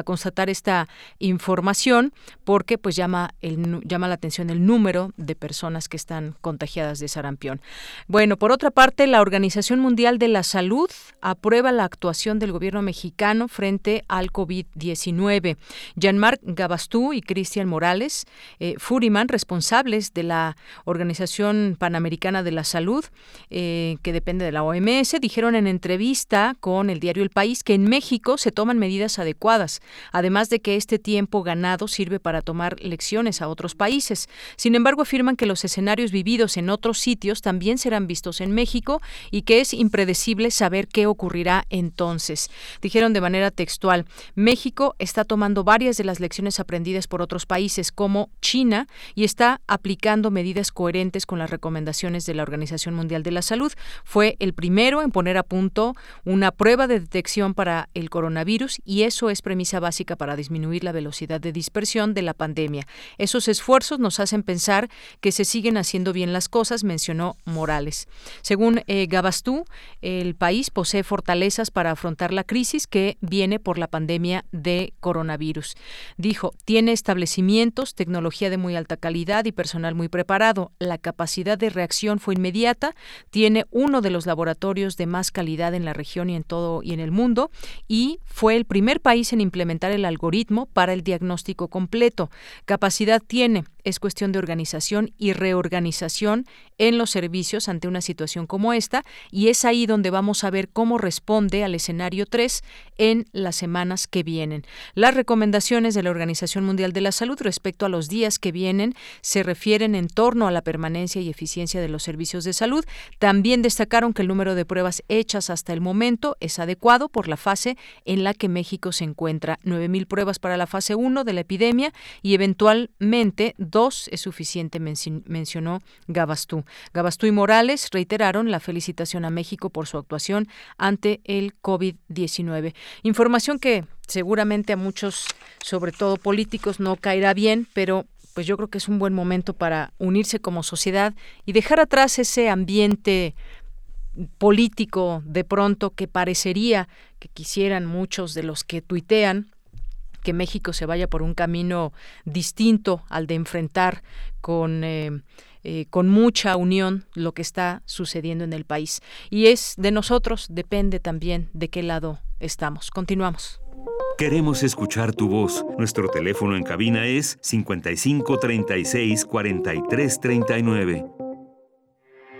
constatar esta información porque pues llama, el, llama la atención el número de personas que están contagiadas de sarampión. Bueno, por otra parte, la Organización Mundial de la Salud aprueba la actuación del gobierno mexicano frente al COVID-19. Jean-Marc Gabastú y Cristian Morales, eh, Furiman, responsables de la Organización Panamericana de la Salud, eh, que depende de la OMS, dijeron en entrevista con el diario El País que en México se toman medidas adecuadas, además de que este tiempo ganado sirve para tomar lecciones a otros países. Sin embargo, afirman que los escenarios vividos en otros sitios también serán vistos en México y que es impredecible saber qué ocurrirá entonces. Dijeron de manera textual, México está tomando varias de las lecciones aprendidas por otros países como China y está aplicando medidas coherentes con las recomendaciones de la Organización Mundial de la Salud. Fue el primero en poner a punto una prueba de detección para el coronavirus y eso es premisa básica para disminuir la velocidad de dispersión de la pandemia. Esos esfuerzos nos hacen pensar que se siguen haciendo bien las cosas, mencionó Morales. Según eh, Gabastú, el país posee fortalezas para afrontar la crisis que viene por la pandemia de coronavirus. Dijo, tiene establecimientos, tecnología de muy alta calidad y personal muy preparado. La capacidad de reacción fue inmediata. Tiene uno de los laboratorios de más calidad en la región y en todo y en el mundo y fue el primer país en implementar el algoritmo para el diagnóstico completo. Capacidad tiene es cuestión de organización y reorganización en los servicios ante una situación como esta y es ahí donde vamos a ver cómo responde al escenario 3 en las semanas que vienen. Las recomendaciones de la Organización Mundial de la Salud respecto a los días que vienen se refieren en torno a la permanencia y eficiencia de los servicios de salud. También destacaron que el número de pruebas hechas hasta el momento es adecuado por la fase en la que México se encuentra. 9.000 pruebas para la fase 1 de la epidemia y eventualmente dos es suficiente, mencionó Gabastú. Gabastú y Morales reiteraron la felicitación a México por su actuación ante el COVID-19. Información que seguramente a muchos, sobre todo políticos, no caerá bien, pero pues yo creo que es un buen momento para unirse como sociedad y dejar atrás ese ambiente político de pronto que parecería que quisieran muchos de los que tuitean que México se vaya por un camino distinto al de enfrentar con eh, eh, con mucha unión lo que está sucediendo en el país. Y es de nosotros, depende también de qué lado estamos. Continuamos.
Queremos escuchar tu voz. Nuestro teléfono en cabina es 55 36 43 39.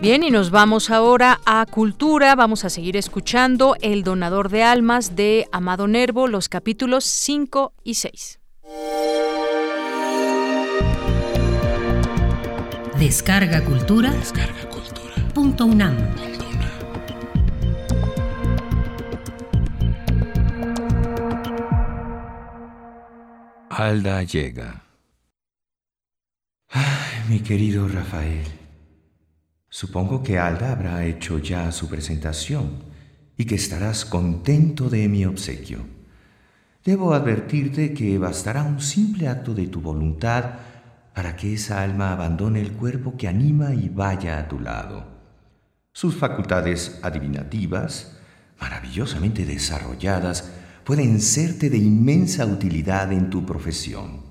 Bien, y nos vamos ahora a Cultura. Vamos a seguir escuchando El Donador de Almas de Amado Nervo, los capítulos 5 y 6.
Descarga Cultura. Descarga Cultura. Punto UNAM.
Alda llega. Ay, mi querido Rafael. Supongo que Alda habrá hecho ya su presentación y que estarás contento de mi obsequio. Debo advertirte que bastará un simple acto de tu voluntad para que esa alma abandone el cuerpo que anima y vaya a tu lado. Sus facultades adivinativas, maravillosamente desarrolladas, pueden serte de inmensa utilidad en tu profesión.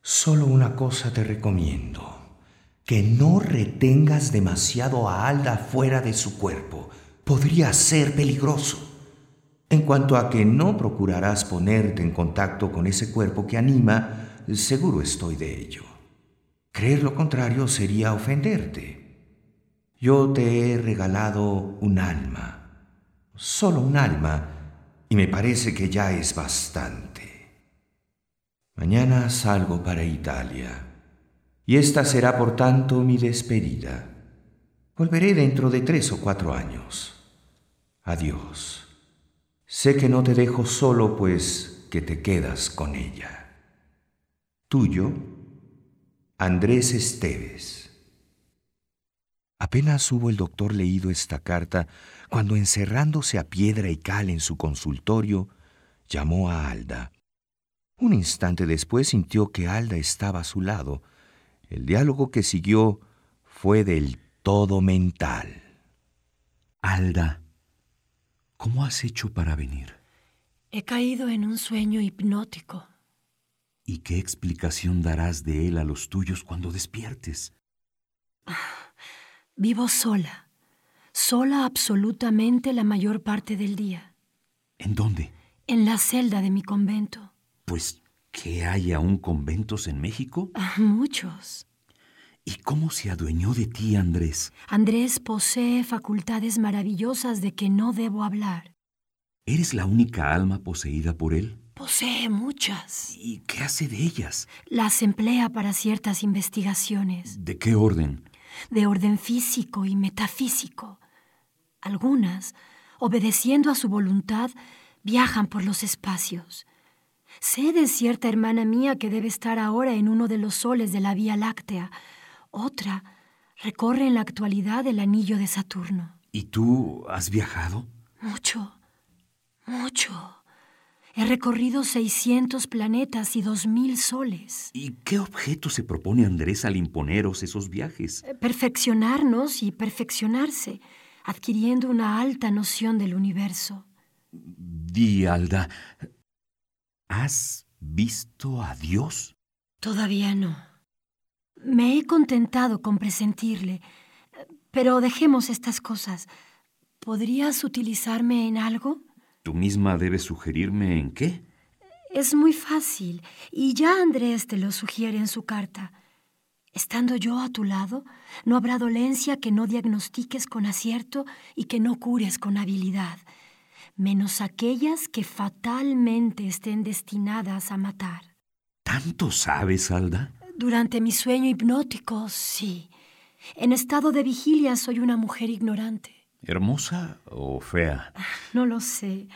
Solo una cosa te recomiendo que no retengas demasiado a Alda fuera de su cuerpo. Podría ser peligroso. En cuanto a que no procurarás ponerte en contacto con ese cuerpo que anima, seguro estoy de ello. Creer lo contrario sería ofenderte. Yo te he regalado un alma, solo un alma, y me parece que ya es bastante. Mañana salgo para Italia y esta será por tanto mi despedida. Volveré dentro de tres o cuatro años. Adiós. Sé que no te dejo solo, pues que te quedas con ella. Tuyo, Andrés Esteves. Apenas hubo el doctor leído esta carta cuando encerrándose a piedra y cal en su consultorio, llamó a Alda. Un instante después sintió que Alda estaba a su lado, el diálogo que siguió fue del todo mental.
Alda, ¿cómo has hecho para venir?
He caído en un sueño hipnótico.
¿Y qué explicación darás de él a los tuyos cuando despiertes?
Vivo sola, sola absolutamente la mayor parte del día.
¿En dónde?
En la celda de mi convento.
Pues ¿Que hay aún conventos en México?
Ah, muchos.
¿Y cómo se adueñó de ti, Andrés?
Andrés posee facultades maravillosas de que no debo hablar.
¿Eres la única alma poseída por él?
Posee muchas.
¿Y qué hace de ellas?
Las emplea para ciertas investigaciones.
¿De qué orden?
De orden físico y metafísico. Algunas, obedeciendo a su voluntad, viajan por los espacios. Sé de cierta hermana mía que debe estar ahora en uno de los soles de la Vía Láctea. Otra recorre en la actualidad el anillo de Saturno.
¿Y tú has viajado?
Mucho, mucho. He recorrido 600 planetas y 2.000 soles.
¿Y qué objeto se propone Andrés al imponeros esos viajes?
Eh, perfeccionarnos y perfeccionarse, adquiriendo una alta noción del universo.
Di, Alda, ¿Has visto a Dios?
Todavía no. Me he contentado con presentirle. Pero dejemos estas cosas. ¿Podrías utilizarme en algo?
Tú misma debes sugerirme en qué.
Es muy fácil, y ya Andrés te lo sugiere en su carta. Estando yo a tu lado, no habrá dolencia que no diagnostiques con acierto y que no cures con habilidad menos aquellas que fatalmente estén destinadas a matar.
¿Tanto sabes, Alda?
Durante mi sueño hipnótico, sí. En estado de vigilia soy una mujer ignorante.
¿Hermosa o fea?
No lo sé,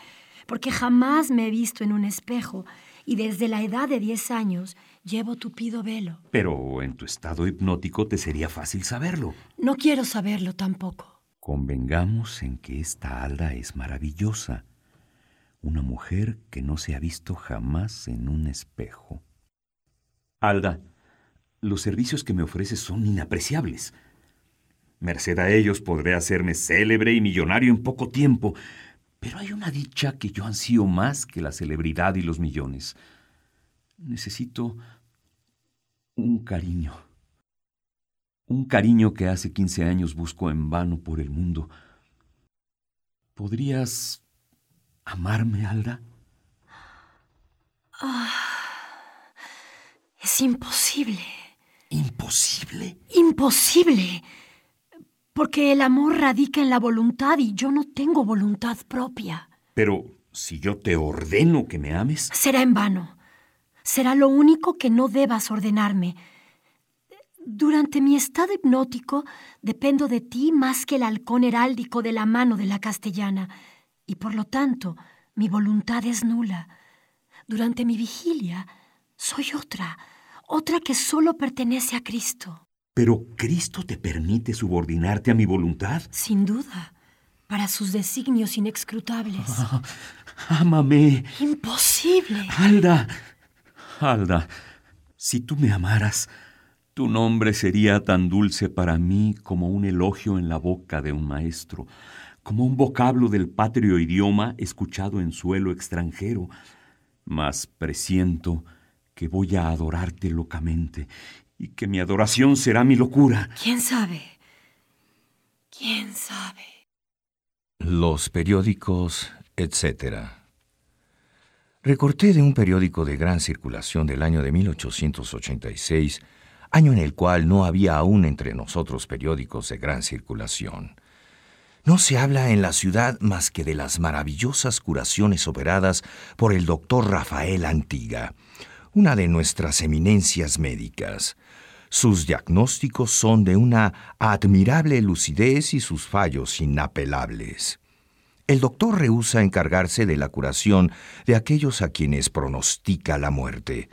porque jamás me he visto en un espejo y desde la edad de 10 años llevo tupido velo.
Pero en tu estado hipnótico te sería fácil saberlo.
No quiero saberlo tampoco.
Convengamos en que esta Alda es maravillosa, una mujer que no se ha visto jamás en un espejo. Alda, los servicios que me ofreces son inapreciables. Merced a ellos podré hacerme célebre y millonario en poco tiempo, pero hay una dicha que yo ansío más que la celebridad y los millones. Necesito un cariño un cariño que hace 15 años busco en vano por el mundo. ¿Podrías amarme, Alda?
Ah, es imposible.
¿Imposible?
Imposible. Porque el amor radica en la voluntad y yo no tengo voluntad propia.
Pero si yo te ordeno que me ames...
Será en vano. Será lo único que no debas ordenarme. Durante mi estado hipnótico dependo de ti más que el halcón heráldico de la mano de la castellana, y por lo tanto mi voluntad es nula. Durante mi vigilia soy otra, otra que solo pertenece a Cristo.
¿Pero Cristo te permite subordinarte a mi voluntad?
Sin duda, para sus designios inescrutables.
ámame.
Imposible.
Alda. Alda, si tú me amaras, tu nombre sería tan dulce para mí como un elogio en la boca de un maestro, como un vocablo del patrio idioma escuchado en suelo extranjero. Mas presiento que voy a adorarte locamente y que mi adoración será mi locura.
¿Quién sabe? ¿Quién sabe?
Los periódicos, etc. Recorté de un periódico de gran circulación del año de 1886, año en el cual no había aún entre nosotros periódicos de gran circulación. No se habla en la ciudad más que de las maravillosas curaciones operadas por el doctor Rafael Antiga, una de nuestras eminencias médicas. Sus diagnósticos son de una admirable lucidez y sus fallos inapelables. El doctor rehúsa encargarse de la curación de aquellos a quienes pronostica la muerte,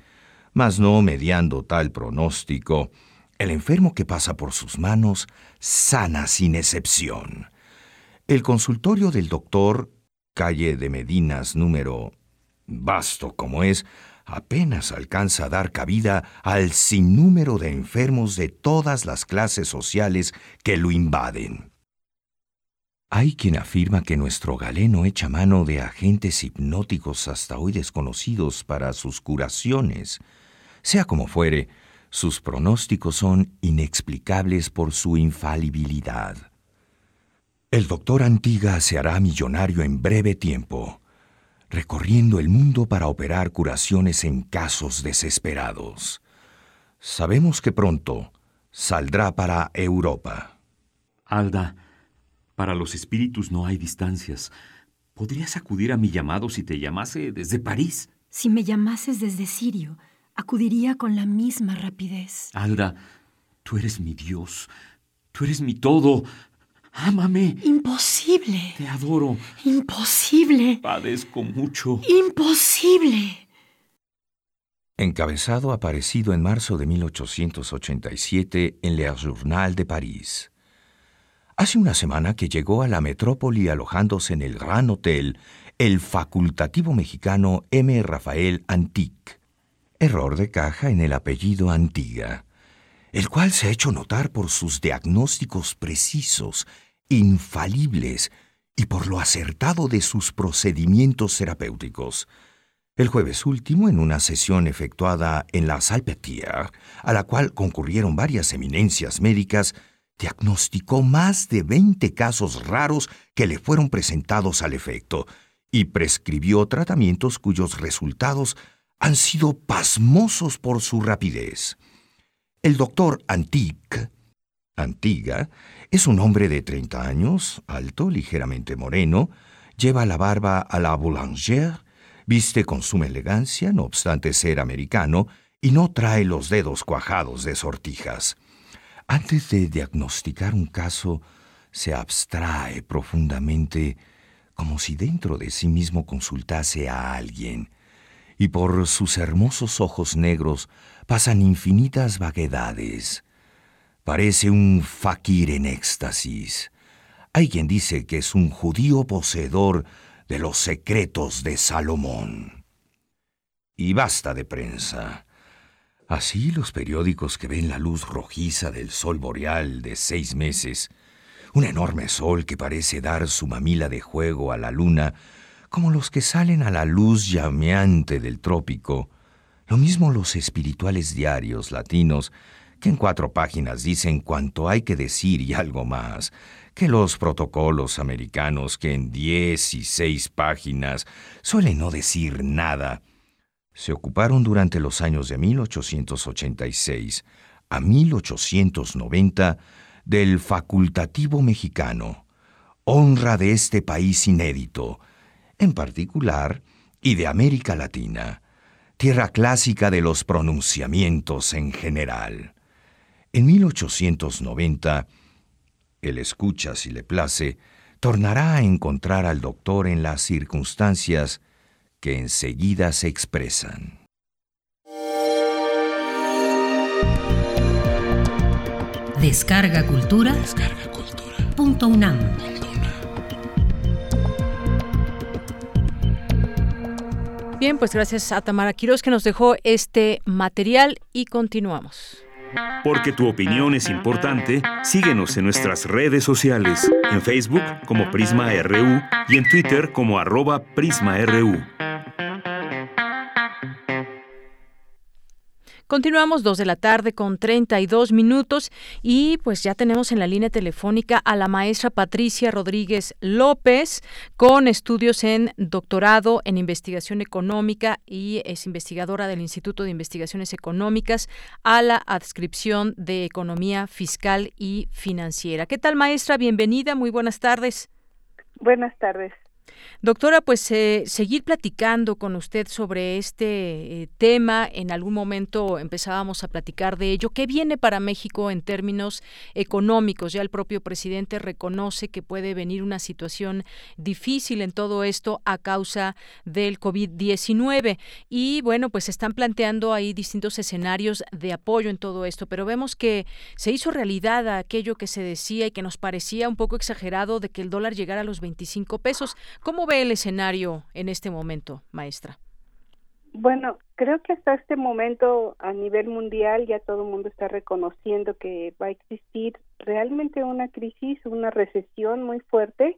mas no mediando tal pronóstico, el enfermo que pasa por sus manos sana sin excepción. El consultorio del doctor, calle de Medinas número, vasto como es, apenas alcanza a dar cabida al sinnúmero de enfermos de todas las clases sociales que lo invaden. Hay quien afirma que nuestro galeno echa mano de agentes hipnóticos hasta hoy desconocidos para sus curaciones. Sea como fuere, sus pronósticos son inexplicables por su infalibilidad. El doctor Antiga se hará millonario en breve tiempo, recorriendo el mundo para operar curaciones en casos desesperados. Sabemos que pronto saldrá para Europa.
Alda, para los espíritus no hay distancias. ¿Podrías acudir a mi llamado si te llamase desde París?
Si me llamases desde Sirio, acudiría con la misma rapidez.
Alda, tú eres mi Dios. Tú eres mi todo. Ámame.
Imposible.
Te adoro.
Imposible.
Padezco mucho.
Imposible.
Encabezado aparecido en marzo de 1887 en Le Journal de París. Hace una semana que llegó a la metrópoli alojándose en el Gran Hotel el facultativo mexicano M. Rafael Antic. Error de caja en el apellido Antiga, el cual se ha hecho notar por sus diagnósticos precisos infalibles y por lo acertado de sus procedimientos terapéuticos. El jueves último, en una sesión efectuada en la Salpêtrière, a la cual concurrieron varias eminencias médicas, diagnosticó más de 20 casos raros que le fueron presentados al efecto y prescribió tratamientos cuyos resultados han sido pasmosos por su rapidez. El doctor Antique, Antiga, es un hombre de 30 años, alto, ligeramente moreno, lleva la barba a la boulanger, viste con suma elegancia, no obstante ser americano, y no trae los dedos cuajados de sortijas. Antes de diagnosticar un caso, se abstrae profundamente, como si dentro de sí mismo consultase a alguien, y por sus hermosos ojos negros pasan infinitas vaguedades. Parece un fakir en éxtasis. Hay quien dice que es un judío poseedor de los secretos de Salomón. Y basta de prensa. Así los periódicos que ven la luz rojiza del sol boreal de seis meses, un enorme sol que parece dar su mamila de juego a la luna, como los que salen a la luz llameante del trópico, lo mismo los espirituales diarios latinos que en cuatro páginas dicen cuanto hay que decir y algo más, que los protocolos americanos que en diez y seis páginas suelen no decir nada, se ocuparon durante los años de 1886 a 1890 del facultativo mexicano, honra de este país inédito, en particular, y de América Latina, tierra clásica de los pronunciamientos en general. En 1890, el escucha, si le place, tornará a encontrar al doctor en las circunstancias que enseguida se expresan.
Descarga Cultura. Descarga Cultura. Punto UNAM.
Bien, pues gracias a Tamara Quiroz que nos dejó este material y continuamos.
Porque tu opinión es importante, síguenos en nuestras redes sociales, en Facebook como Prisma RU y en Twitter como arroba PrismaRU.
Continuamos dos de la tarde con 32 minutos y pues ya tenemos en la línea telefónica a la maestra Patricia Rodríguez López con estudios en doctorado en investigación económica y es investigadora del Instituto de Investigaciones Económicas a la adscripción de Economía Fiscal y Financiera. ¿Qué tal maestra? Bienvenida, muy buenas tardes.
Buenas tardes.
Doctora, pues eh, seguir platicando con usted sobre este eh, tema. En algún momento empezábamos a platicar de ello. ¿Qué viene para México en términos económicos? Ya el propio presidente reconoce que puede venir una situación difícil en todo esto a causa del COVID-19. Y bueno, pues están planteando ahí distintos escenarios de apoyo en todo esto. Pero vemos que se hizo realidad aquello que se decía y que nos parecía un poco exagerado de que el dólar llegara a los 25 pesos. ¿Cómo ve el escenario en este momento, maestra?
Bueno, creo que hasta este momento a nivel mundial ya todo el mundo está reconociendo que va a existir realmente una crisis, una recesión muy fuerte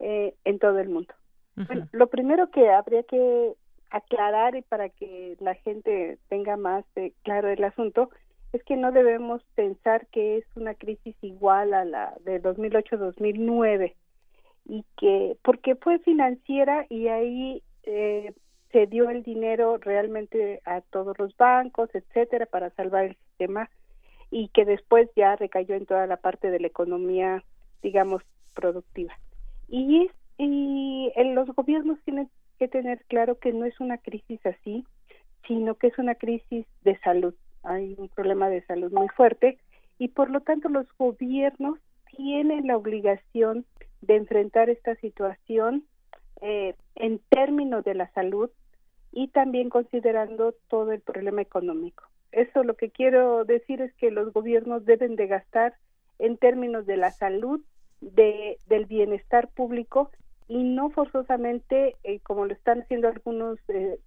eh, en todo el mundo. Bueno, lo primero que habría que aclarar y para que la gente tenga más claro el asunto es que no debemos pensar que es una crisis igual a la de 2008-2009 y que porque fue financiera y ahí eh, se dio el dinero realmente a todos los bancos, etcétera, para salvar el sistema y que después ya recayó en toda la parte de la economía, digamos, productiva. Y, y los gobiernos tienen que tener claro que no es una crisis así, sino que es una crisis de salud. Hay un problema de salud muy fuerte y por lo tanto los gobiernos tienen la obligación de enfrentar esta situación eh, en términos de la salud y también considerando todo el problema económico. Eso lo que quiero decir es que los gobiernos deben de gastar en términos de la salud, de, del bienestar público y no forzosamente, eh, como lo están haciendo algunos eh,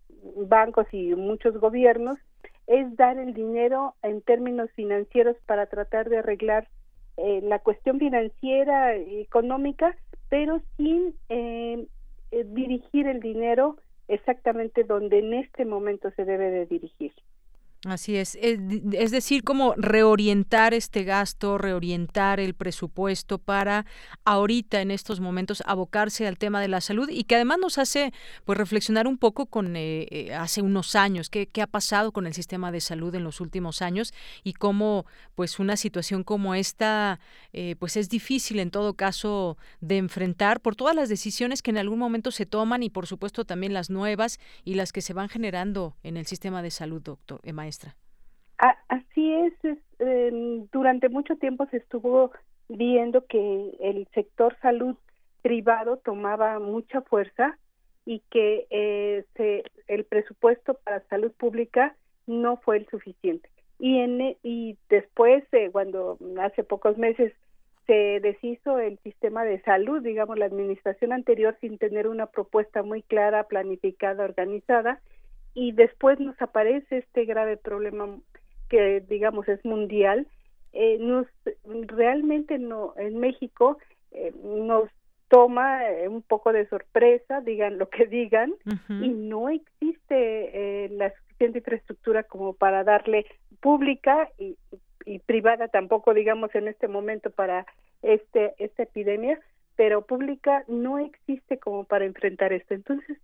bancos y muchos gobiernos, es dar el dinero en términos financieros para tratar de arreglar eh, la cuestión financiera económica, pero sin eh, eh, dirigir el dinero exactamente donde en este momento se debe de dirigir.
Así es. es, decir, como reorientar este gasto, reorientar el presupuesto para ahorita en estos momentos abocarse al tema de la salud y que además nos hace pues reflexionar un poco con eh, eh, hace unos años qué, qué ha pasado con el sistema de salud en los últimos años y cómo pues una situación como esta eh, pues es difícil en todo caso de enfrentar por todas las decisiones que en algún momento se toman y por supuesto también las nuevas y las que se van generando en el sistema de salud, doctor maestro
así es, em, durante mucho tiempo se estuvo viendo que el sector salud privado tomaba mucha fuerza y que eh, el presupuesto para salud pública no fue el suficiente. Y, en, e, y después, eh, cuando hace pocos meses se deshizo el sistema de salud, digamos, la administración anterior sin tener una propuesta muy clara, planificada, organizada, y después nos aparece este grave problema que digamos es mundial eh, nos realmente no en México eh, nos toma eh, un poco de sorpresa digan lo que digan y no existe la suficiente infraestructura como para darle pública y, y privada tampoco digamos en este momento para este esta epidemia pero pública no existe como para enfrentar esto. Entonces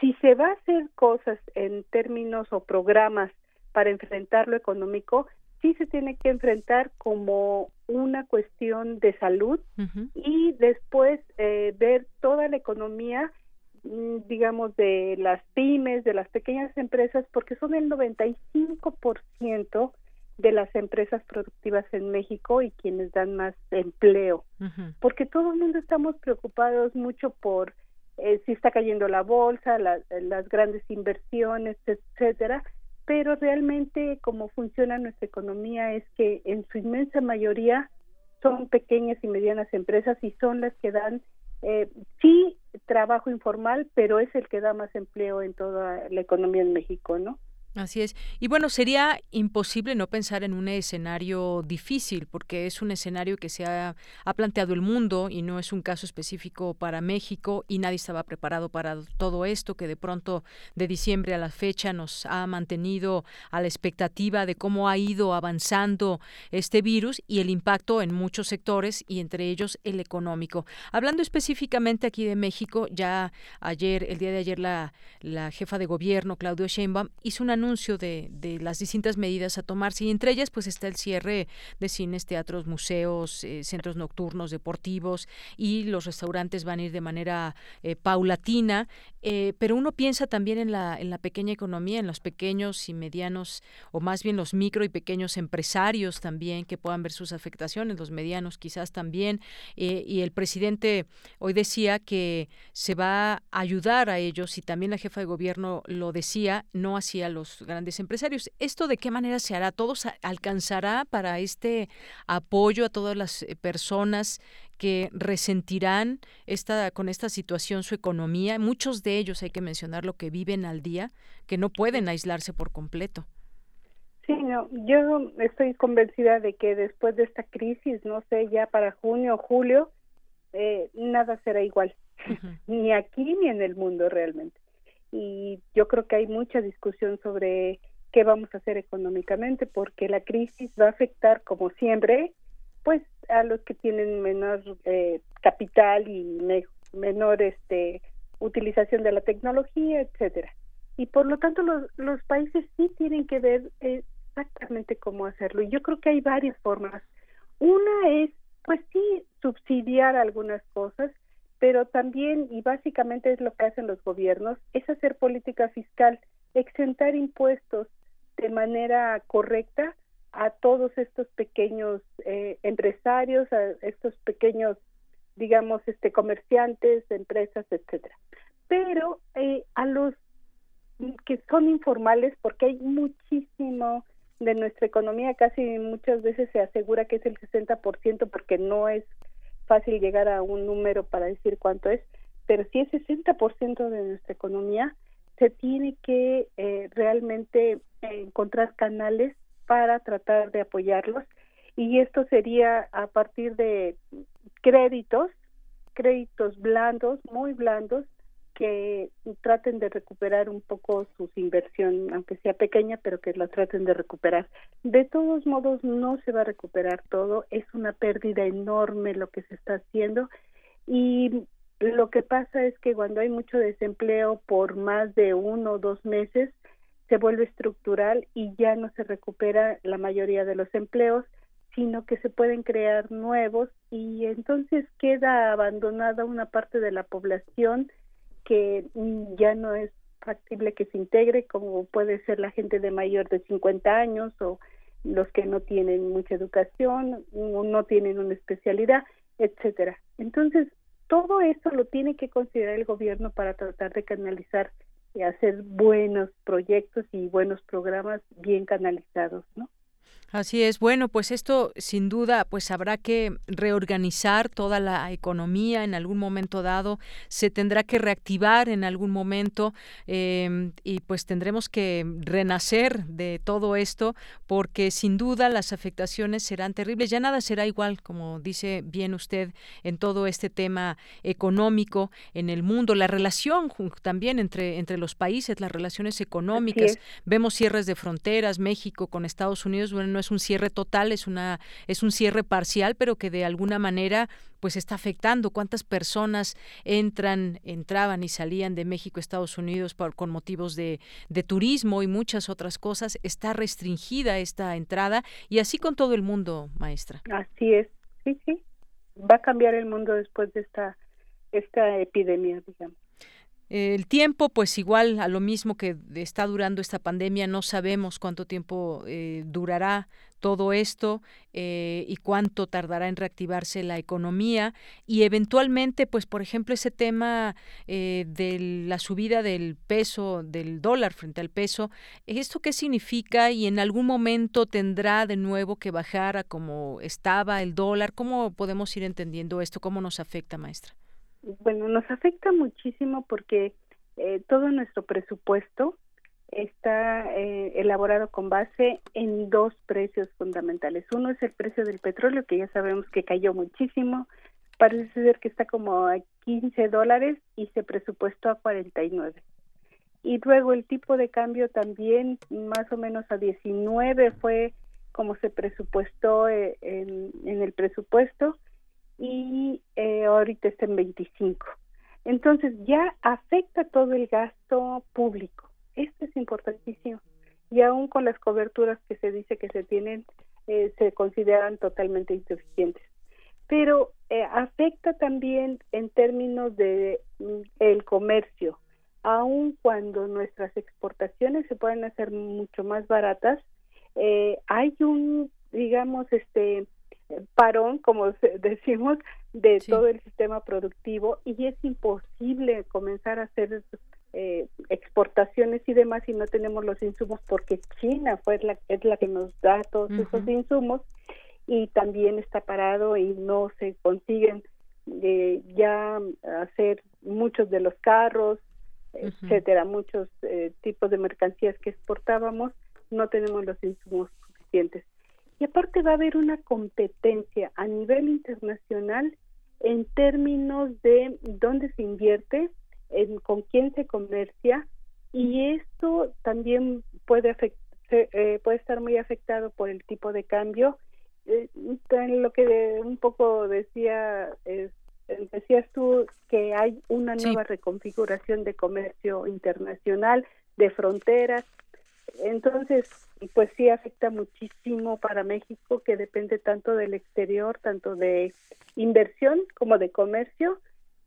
si se va a hacer cosas en términos o programas para enfrentar lo económico, sí se tiene que enfrentar como una cuestión de salud y después eh, ver toda la economía mm, digamos de las pymes, de las pequeñas empresas, porque son el 95% de las empresas productivas en México y quienes dan más empleo, porque todo el mundo estamos preocupados mucho por eh, si está cayendo la bolsa, las grandes inversiones, etcétera, pero realmente como funciona nuestra economía es que en su inmensa mayoría son pequeñas y medianas empresas y son las que dan eh, sí trabajo informal, pero es el que da más empleo en toda la economía en México, ¿no?
Así es. Y bueno, sería imposible no pensar en un escenario difícil, porque es un escenario que se ha, planteado el mundo y no es un caso específico para México y nadie estaba preparado para todo esto, que de pronto de diciembre a la fecha nos ha mantenido a la expectativa de cómo ha ido avanzando este virus y el impacto en muchos sectores y entre ellos el económico. Hablando específicamente aquí de México, ya ayer, el día de ayer, la, la jefa de gobierno, Claudio Sheinbaum, hizo una anuncio de, de, las distintas medidas a tomarse y entre ellas pues está el cierre de cines, teatros, museos, eh, centros nocturnos, deportivos y los restaurantes van a ir de manera eh, paulatina, eh, pero uno piensa también en la, en la pequeña economía, en los pequeños y medianos o más bien los micro y pequeños empresarios también que puedan ver sus afectaciones, los medianos quizás también. Y el presidente hoy decía que se va a ayudar a ellos y también la jefa de gobierno lo decía, no hacia los grandes empresarios. ¿Esto de qué manera se hará? ¿Todos alcanzará para este apoyo a todas las eh, personas que resentirán esta, con esta situación su economía? Muchos de ellos, hay que mencionar, lo que viven al día, que no pueden aislarse por completo.
Sí, no, yo estoy convencida de que después de esta crisis, no sé, ya para junio o julio, eh, nada será igual, ni aquí ni en el mundo realmente y yo creo que hay mucha discusión sobre qué vamos a hacer económicamente porque la crisis va a afectar como siempre pues a los que tienen menor eh, capital y menor este utilización de la tecnología etcétera. Y por lo tanto los, los países sí tienen que ver exactamente cómo hacerlo. Y yo creo que hay varias formas. Una es pues sí subsidiar algunas cosas pero también, y básicamente es lo que hacen los gobiernos, es hacer política fiscal, exentar impuestos de manera correcta a todos estos pequeños eh, empresarios, a estos pequeños, digamos, este comerciantes, empresas, etcétera. Pero eh, a los que son informales, porque hay muchísimo de nuestra economía, casi muchas veces se asegura que es el 60%, porque no es fácil llegar a un número para decir cuánto es, pero si es 60% de nuestra economía, se tiene que eh, realmente encontrar canales para tratar de apoyarlos. Y esto sería a partir de créditos, créditos blandos, muy blandos, que traten de recuperar un poco sus inversión, aunque sea pequeña, pero que la traten de recuperar. De todos modos, no se va a recuperar todo, es una pérdida enorme lo que se está haciendo y lo que pasa es que cuando hay mucho desempleo por más de uno o dos meses, se vuelve estructural y ya no se recupera la mayoría de los empleos, sino que se pueden crear nuevos y entonces queda abandonada una parte de la población que ya no es factible que se integre, como puede ser la gente de mayor de 50 años o los que no tienen mucha educación no tienen una especialidad, etcétera. Entonces, todo esto lo tiene que considerar el gobierno para tratar de canalizar y hacer buenos proyectos y buenos programas bien canalizados, ¿no?
Así es. Bueno, pues esto sin duda, pues habrá que reorganizar toda la economía en algún momento dado. Se tendrá que reactivar en algún momento em, y pues tendremos que renacer de todo esto porque sin duda las afectaciones serán terribles. Ya nada será igual, como dice bien usted, en todo este tema económico en el mundo. La relación también entre entre los países, las relaciones económicas. Vemos cierres de fronteras, México con Estados Unidos. Bueno, no es un cierre total, es una es un cierre parcial, pero que de alguna manera pues está afectando cuántas personas entran, entraban y salían de México Estados Unidos por, con motivos de, de turismo y muchas otras cosas. Está restringida esta entrada y así con todo el mundo, maestra.
Así es, sí, sí. Va a cambiar el mundo después de esta, esta epidemia, digamos.
El tiempo, pues igual a lo mismo que está durando esta pandemia, no sabemos cuánto tiempo eh, durará todo esto eh, y cuánto tardará en reactivarse la economía y eventualmente, pues por ejemplo, ese tema eh, de la subida del peso, del dólar frente al peso, ¿esto qué significa y en algún momento tendrá de nuevo que bajar a como estaba el dólar? ¿Cómo podemos ir entendiendo esto? ¿Cómo nos afecta, maestra?
Bueno, nos afecta muchísimo porque eh, todo nuestro presupuesto está eh, elaborado con base en dos precios fundamentales. Uno es el precio del petróleo, que ya sabemos que cayó muchísimo, parece ser que está como a 15 dólares y se presupuestó a 49. Y luego el tipo de cambio también más o menos a 19 fue como se presupuestó eh, en, en el presupuesto y eh, ahorita está en 25. Entonces ya afecta todo el gasto público. Esto es importantísimo. Y aún con las coberturas que se dice que se tienen, eh, se consideran totalmente insuficientes. Pero eh, afecta también en términos de mm, el comercio. Aun cuando nuestras exportaciones se pueden hacer mucho más baratas, hay un, digamos, este, parón, como decimos, de todo el sistema productivo y es imposible comenzar a hacer eh, exportaciones y demás si no tenemos los insumos porque China fue la, es la que nos da todos esos insumos y también está parado y no se consiguen eh, ya hacer muchos de los carros, etcétera, muchos eh, tipos de mercancías que exportábamos, no tenemos los insumos suficientes. Y aparte va a haber una competencia a nivel internacional en términos de dónde se invierte, en, con quién se comercia y esto también puede eh, puede estar muy afectado por el tipo de cambio. Eh, lo que un poco decía decías tú que hay una nueva reconfiguración de comercio internacional, de fronteras. Entonces, pues sí afecta muchísimo para México, que depende tanto del exterior, tanto de inversión como de comercio,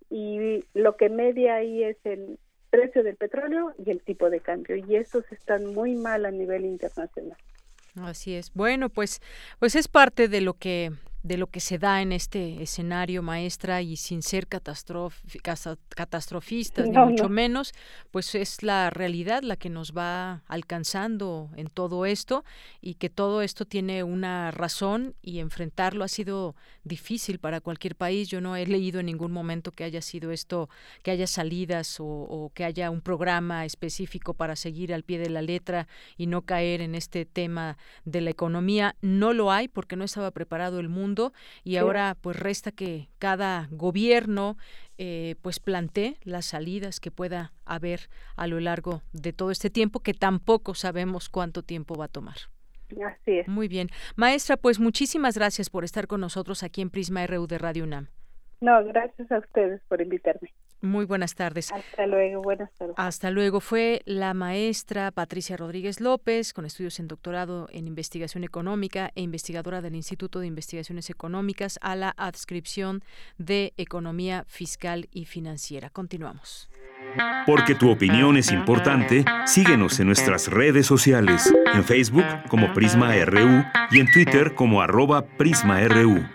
y lo que media ahí es el precio del petróleo y el tipo de cambio, y estos están muy mal a nivel internacional.
Así es. Bueno, pues, pues es parte de lo que de lo que se da en este escenario, maestra, y sin ser catastrofistas, ni mucho menos, pues es la realidad la que nos va alcanzando en todo esto y que todo esto tiene una razón y enfrentarlo ha sido difícil para cualquier país. Yo no he leído en ningún momento que haya sido esto, que haya salidas o, o que haya un programa específico para seguir al pie de la letra y no caer en este tema de la economía. No lo hay porque no estaba preparado el mundo y ahora pues resta que cada gobierno eh, pues plantee las salidas que pueda haber a lo largo de todo este tiempo que tampoco sabemos cuánto tiempo va a tomar.
Así es.
Muy bien. Maestra, pues muchísimas gracias por estar con nosotros aquí en Prisma RU de Radio UNAM.
No, gracias a ustedes por invitarme.
Muy buenas tardes.
Hasta luego, buenas tardes.
Hasta luego. Fue la maestra Patricia Rodríguez López, con estudios en doctorado en investigación económica e investigadora del Instituto de Investigaciones Económicas a la adscripción de Economía Fiscal y Financiera. Continuamos.
Porque tu opinión es importante, síguenos en nuestras redes sociales, en Facebook como Prisma RU y en Twitter como arroba PrismaRU.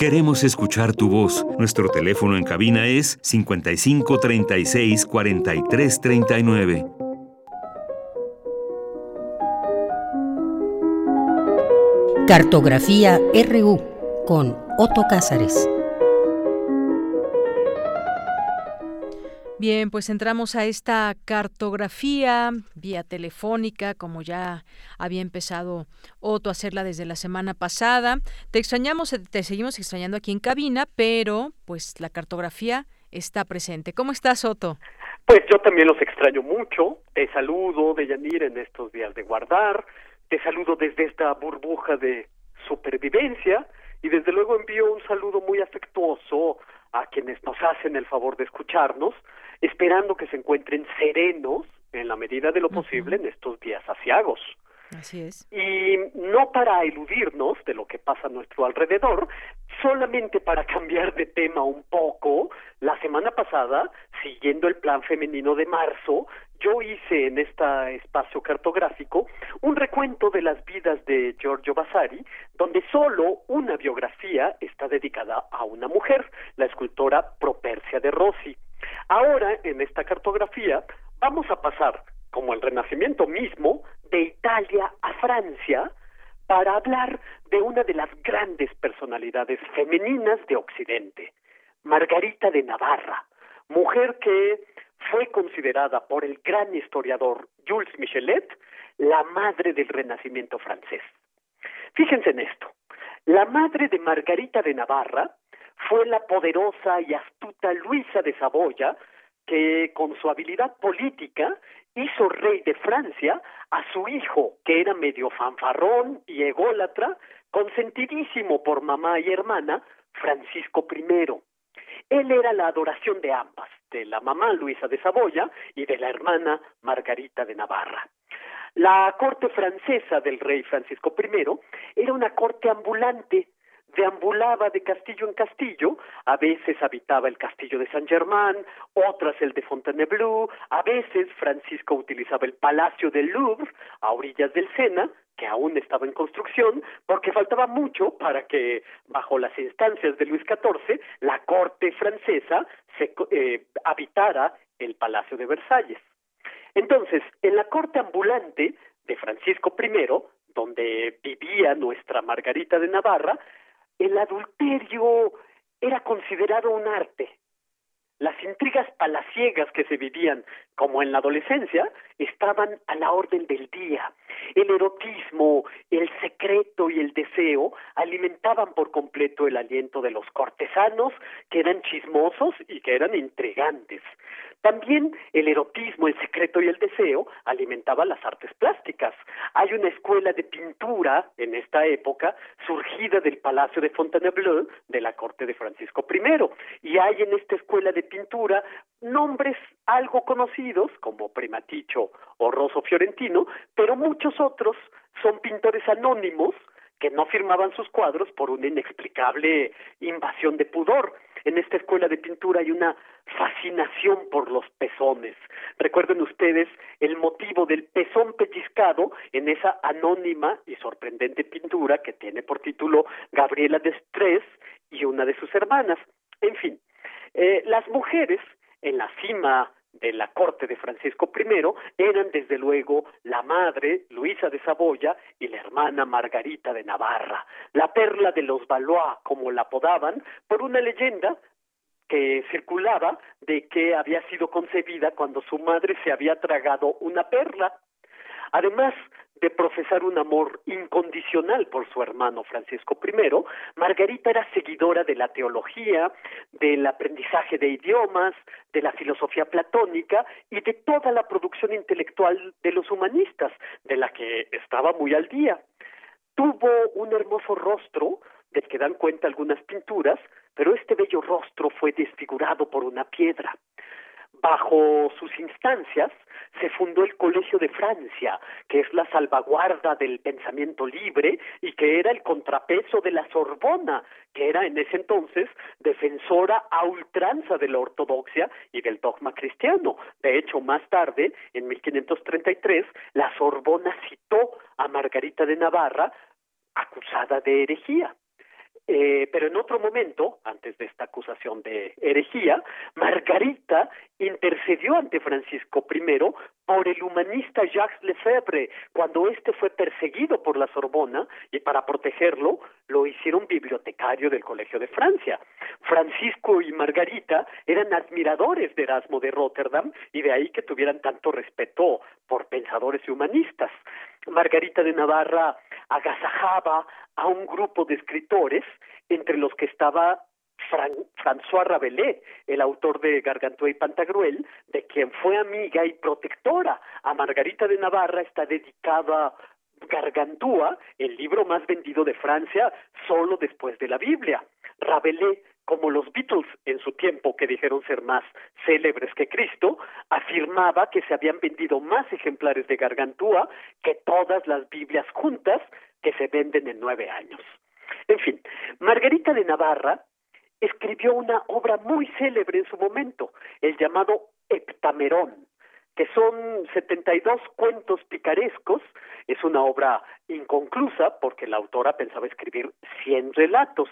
Queremos escuchar tu voz. Nuestro teléfono en cabina es 55 36 43 39.
Cartografía RU con Otto Cázares.
Bien, pues entramos a esta cartografía vía telefónica, como ya había empezado Otto a hacerla desde la semana pasada. Te extrañamos, te seguimos extrañando aquí en cabina, pero pues la cartografía está presente. ¿Cómo estás, Otto?
Pues yo también los extraño mucho. Te saludo, Deyanir, en estos días de guardar. Te saludo desde esta burbuja de supervivencia y desde luego envío un saludo muy afectuoso a quienes nos hacen el favor de escucharnos, esperando que se encuentren serenos en la medida de lo posible en estos días asiagos.
Así es.
Y no para eludirnos de lo que pasa a nuestro alrededor, solamente para cambiar de tema un poco, la semana pasada, siguiendo el plan femenino de marzo, yo hice en este espacio cartográfico un recuento de las vidas de Giorgio Vasari, donde solo una biografía está dedicada a una mujer, la escultora Propercia de Rossi. Ahora, en esta cartografía, vamos a pasar, como el Renacimiento mismo, de Italia a Francia, para hablar de una de las grandes personalidades femeninas de Occidente, Margarita de Navarra, mujer que fue considerada por el gran historiador Jules Michelet la madre del Renacimiento francés. Fíjense en esto. La madre de Margarita de Navarra fue la poderosa y astuta Luisa de Saboya, que con su habilidad política hizo rey de Francia a su hijo, que era medio fanfarrón y ególatra, consentidísimo por mamá y hermana, Francisco I. Él era la adoración de ambas, de la mamá Luisa de Saboya y de la hermana Margarita de Navarra. La corte francesa del rey Francisco I era una corte ambulante, deambulaba de castillo en castillo, a veces habitaba el castillo de Saint Germain, otras el de Fontainebleau, a veces Francisco utilizaba el palacio del Louvre a orillas del Sena, que aún estaba en construcción, porque faltaba mucho para que, bajo las instancias de Luis XIV, la corte francesa se, eh, habitara el Palacio de Versalles. Entonces, en la corte ambulante de Francisco I, donde vivía nuestra Margarita de Navarra, el adulterio era considerado un arte. Las intrigas palaciegas que se vivían, como en la adolescencia, estaban a la orden del día. El erotismo, el secreto y el deseo alimentaban por completo el aliento de los cortesanos, que eran chismosos y que eran intrigantes. También el erotismo, el secreto y el deseo alimentaban las artes plásticas. Hay una escuela de pintura en esta época surgida del Palacio de Fontainebleau de la corte de Francisco I y hay en esta escuela de pintura nombres algo conocidos como Primaticho o Rosso Fiorentino, pero muchos otros son pintores anónimos que no firmaban sus cuadros por una inexplicable invasión de pudor. En esta escuela de pintura hay una fascinación por los pezones. Recuerden ustedes el motivo del pezón pellizcado en esa anónima y sorprendente pintura que tiene por título Gabriela de Stress y una de sus hermanas. En fin, eh, las mujeres en la cima de la corte de Francisco I eran desde luego la madre Luisa de Saboya y la hermana Margarita de Navarra, la perla de los Valois, como la apodaban, por una leyenda que circulaba de que había sido concebida cuando su madre se había tragado una perla. Además, de profesar un amor incondicional por su hermano Francisco I, Margarita era seguidora de la teología, del aprendizaje de idiomas, de la filosofía platónica y de toda la producción intelectual de los humanistas, de la que estaba muy al día. Tuvo un hermoso rostro, del que dan cuenta algunas pinturas, pero este bello rostro fue desfigurado por una piedra. Bajo sus instancias se fundó el Colegio de Francia, que es la salvaguarda del pensamiento libre y que era el contrapeso de la Sorbona, que era en ese entonces defensora a ultranza de la ortodoxia y del dogma cristiano. De hecho, más tarde, en 1533, la Sorbona citó a Margarita de Navarra acusada de herejía. Eh, pero en otro momento, antes de esta acusación de herejía, Margarita intercedió ante Francisco I por el humanista Jacques Lefebvre cuando éste fue perseguido por la Sorbona y para protegerlo lo hicieron bibliotecario del Colegio de Francia. Francisco y Margarita eran admiradores de Erasmo de Rotterdam y de ahí que tuvieran tanto respeto por pensadores y humanistas. Margarita de Navarra agasajaba a un grupo de escritores entre los que estaba François Rabelais, el autor de Gargantúa y Pantagruel, de quien fue amiga y protectora. A Margarita de Navarra está dedicada Gargantúa, el libro más vendido de Francia, solo después de la Biblia. Rabelais como los Beatles en su tiempo, que dijeron ser más célebres que Cristo, afirmaba que se habían vendido más ejemplares de Gargantúa que todas las Biblias juntas que se venden en nueve años. En fin, Margarita de Navarra escribió una obra muy célebre en su momento, el llamado Heptamerón, que son 72 cuentos picarescos. Es una obra inconclusa porque la autora pensaba escribir 100 relatos.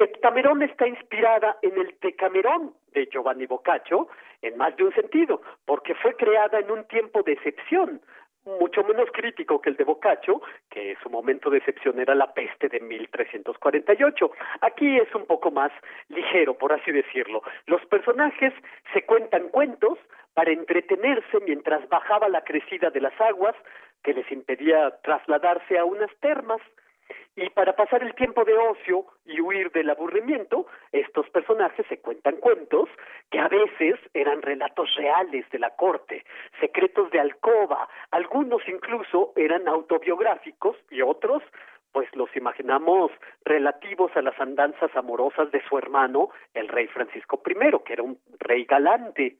Heptamerón está inspirada en el Tecamerón de Giovanni Boccaccio en más de un sentido, porque fue creada en un tiempo de excepción, mucho menos crítico que el de Boccaccio, que su momento de excepción era la peste de 1348. Aquí es un poco más ligero, por así decirlo. Los personajes se cuentan cuentos para entretenerse mientras bajaba la crecida de las aguas que les impedía trasladarse a unas termas. Y para pasar el tiempo de ocio y huir del aburrimiento, estos personajes se cuentan cuentos que a veces eran relatos reales de la corte, secretos de alcoba, algunos incluso eran autobiográficos y otros pues los imaginamos relativos a las andanzas amorosas de su hermano, el rey Francisco I, que era un rey galante.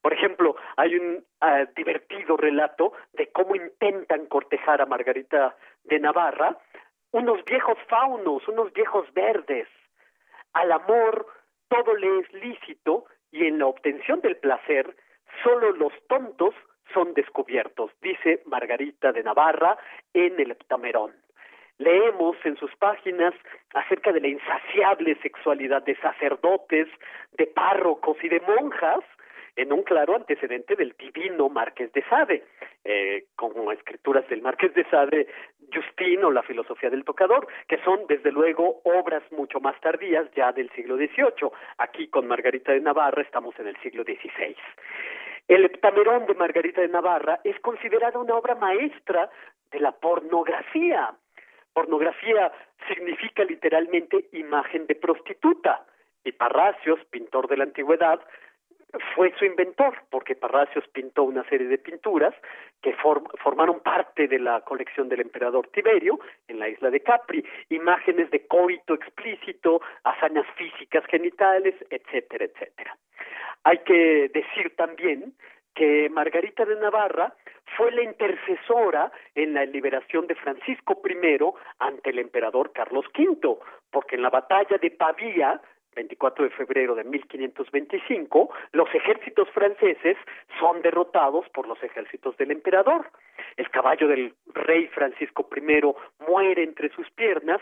Por ejemplo, hay un ah, divertido relato de cómo intentan cortejar a Margarita de Navarra unos viejos faunos, unos viejos verdes. Al amor todo le es lícito y en la obtención del placer solo los tontos son descubiertos, dice Margarita de Navarra en el Heptamerón. Leemos en sus páginas acerca de la insaciable sexualidad de sacerdotes, de párrocos y de monjas, en un claro antecedente del divino Marqués de Sade, eh, como escrituras del Marqués de Sade, Justin o la filosofía del tocador, que son desde luego obras mucho más tardías ya del siglo XVIII. Aquí con Margarita de Navarra estamos en el siglo XVI. El Heptamerón de Margarita de Navarra es considerada una obra maestra de la pornografía. Pornografía significa literalmente imagen de prostituta. Y Parracios, pintor de la antigüedad, fue su inventor, porque Parracios pintó una serie de pinturas que formaron parte de la colección del emperador Tiberio en la isla de Capri, imágenes de coito explícito, hazañas físicas genitales, etcétera, etcétera. Hay que decir también que Margarita de Navarra fue la intercesora en la liberación de Francisco I ante el emperador Carlos V, porque en la batalla de Pavía 24 de febrero de 1525, los ejércitos franceses son derrotados por los ejércitos del emperador. El caballo del rey Francisco I muere entre sus piernas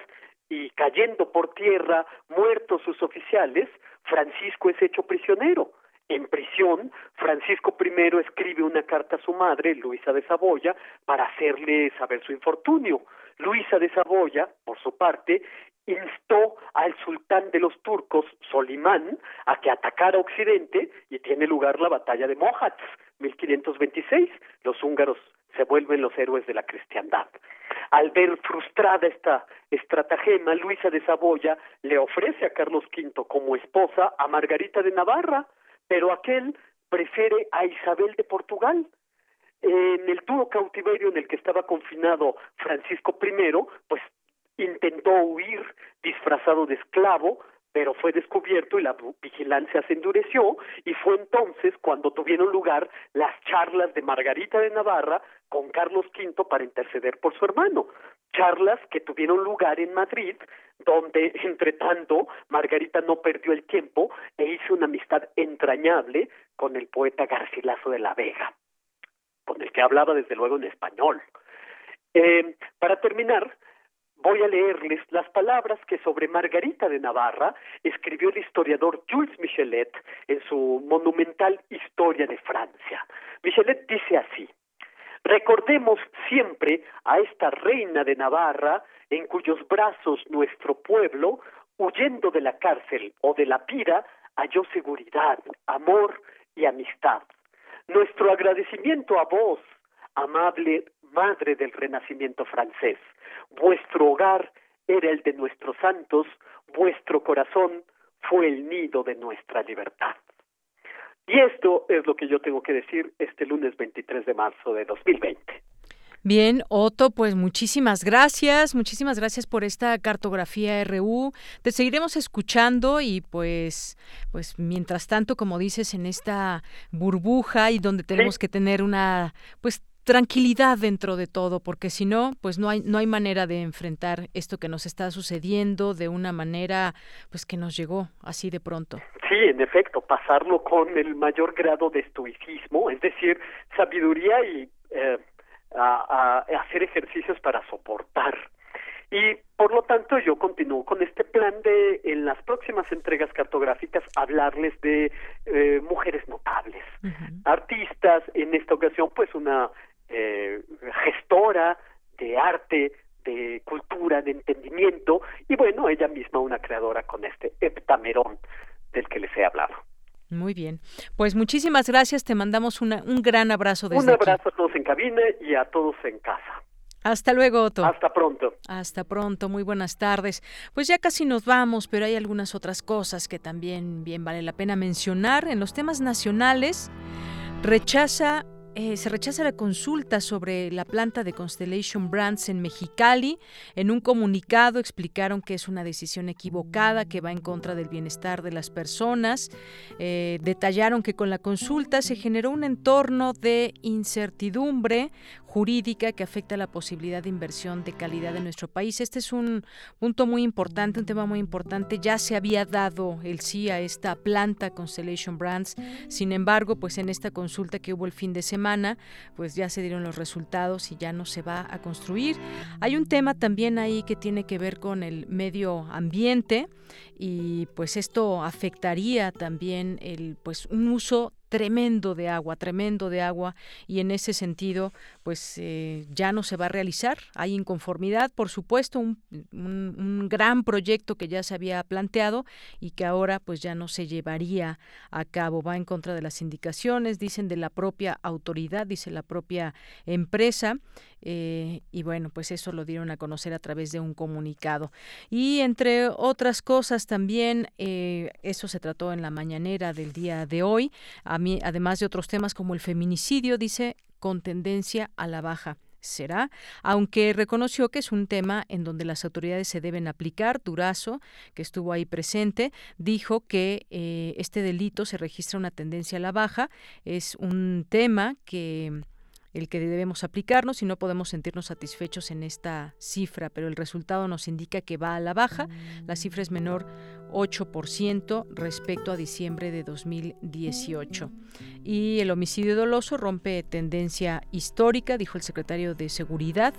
y cayendo por tierra, muertos sus oficiales, Francisco es hecho prisionero. En prisión, Francisco I escribe una carta a su madre, Luisa de Saboya, para hacerle saber su infortunio. Luisa de Saboya, por su parte, instó al sultán de los turcos, Solimán, a que atacara Occidente y tiene lugar la batalla de Mohatz, 1526. Los húngaros se vuelven los héroes de la cristiandad. Al ver frustrada esta estratagema, Luisa de Saboya le ofrece a Carlos V como esposa a Margarita de Navarra, pero aquel prefiere a Isabel de Portugal. En el duro cautiverio en el que estaba confinado Francisco I, pues intentó huir disfrazado de esclavo, pero fue descubierto y la vigilancia se endureció y fue entonces cuando tuvieron lugar las charlas de Margarita de Navarra con Carlos V para interceder por su hermano, charlas que tuvieron lugar en Madrid, donde entre tanto Margarita no perdió el tiempo e hizo una amistad entrañable con el poeta Garcilaso de la Vega, con el que hablaba desde luego en español. Eh, para terminar, voy a leerles las palabras que sobre Margarita de Navarra escribió el historiador Jules Michelet en su monumental Historia de Francia. Michelet dice así, recordemos siempre a esta reina de Navarra en cuyos brazos nuestro pueblo, huyendo de la cárcel o de la pira, halló seguridad, amor y amistad. Nuestro agradecimiento a vos, amable madre del renacimiento francés. Vuestro hogar era el de nuestros santos, vuestro corazón fue el nido de nuestra libertad. Y esto es lo que yo tengo que decir este lunes 23 de marzo de 2020.
Bien, Otto, pues muchísimas gracias, muchísimas gracias por esta cartografía RU. Te seguiremos escuchando y pues, pues mientras tanto, como dices, en esta burbuja y donde tenemos que tener una, pues tranquilidad dentro de todo, porque si no, pues no hay no hay manera de enfrentar esto que nos está sucediendo de una manera pues que nos llegó así de pronto.
Sí, en efecto, pasarlo con el mayor grado de estoicismo, es decir, sabiduría y eh, a, hacer ejercicios para soportar. Y por lo tanto yo continúo con este plan de en las próximas entregas cartográficas hablarles de eh, mujeres notables, artistas, en esta ocasión pues una eh, gestora de arte, de cultura, de entendimiento, y bueno, ella misma una creadora con este heptamerón del que les he hablado.
Muy bien. Pues muchísimas gracias. Te mandamos una, un gran abrazo desde
Un abrazo a todos en cabina y a todos en casa.
Hasta luego, Otto.
Hasta pronto.
Hasta pronto, muy buenas tardes. Pues ya casi nos vamos, pero hay algunas otras cosas que también bien vale la pena mencionar. En los temas nacionales, rechaza eh, se rechaza la consulta sobre la planta de Constellation Brands en Mexicali. En un comunicado explicaron que es una decisión equivocada, que va en contra del bienestar de las personas. Eh, detallaron que con la consulta se generó un entorno de incertidumbre jurídica que afecta la posibilidad de inversión de calidad en nuestro país. Este es un punto muy importante, un tema muy importante. Ya se había dado el sí a esta planta Constellation Brands. Sin embargo, pues en esta consulta que hubo el fin de semana, pues ya se dieron los resultados y ya no se va a construir. Hay un tema también ahí que tiene que ver con el medio ambiente y pues esto afectaría también el pues un uso tremendo de agua, tremendo de agua y en ese sentido pues eh, ya no se va a realizar. Hay inconformidad, por supuesto, un, un, gran proyecto que ya se había planteado y que ahora pues ya no se llevaría a cabo. Va en contra de las indicaciones, dicen de la propia autoridad, dice la propia empresa eh, y bueno, pues eso lo dieron a conocer a través de un comunicado. Y entre otras cosas también, eh, eso se trató en la mañanera del día de hoy, a mí, además de otros temas como el feminicidio, dice, con tendencia a la baja será, aunque reconoció que es un tema en donde las autoridades se deben aplicar. Durazo, que estuvo ahí presente, dijo que eh, este delito se registra una tendencia a la baja, es un tema que el que debemos aplicarnos y no podemos sentirnos satisfechos en esta cifra, pero el resultado nos indica que va a la baja. La cifra es menor 8% respecto a diciembre de 2018. Y el homicidio doloso rompe tendencia histórica, dijo el secretario de Seguridad,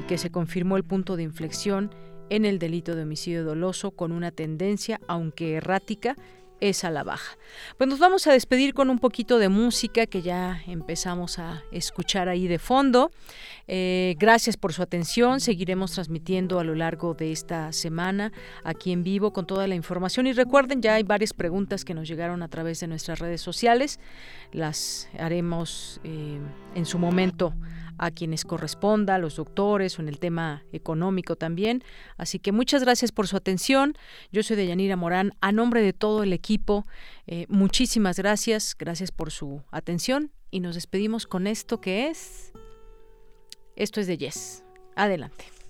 y que se confirmó el punto de inflexión en el delito de homicidio doloso con una tendencia, aunque errática, es a la baja. Pues nos vamos a despedir con un poquito de música que ya empezamos a escuchar ahí de fondo. Eh, gracias por su atención. Seguiremos transmitiendo a lo largo de esta semana aquí en vivo con toda la información. Y recuerden, ya hay varias preguntas que nos llegaron a través de nuestras redes sociales. Las haremos eh, en su momento a quienes corresponda, a los doctores o en el tema económico también. Así que muchas gracias por su atención. Yo soy Deyanira Morán. A nombre de todo el equipo, eh, muchísimas gracias. Gracias por su atención y nos despedimos con esto que es... Esto es de Yes. Adelante.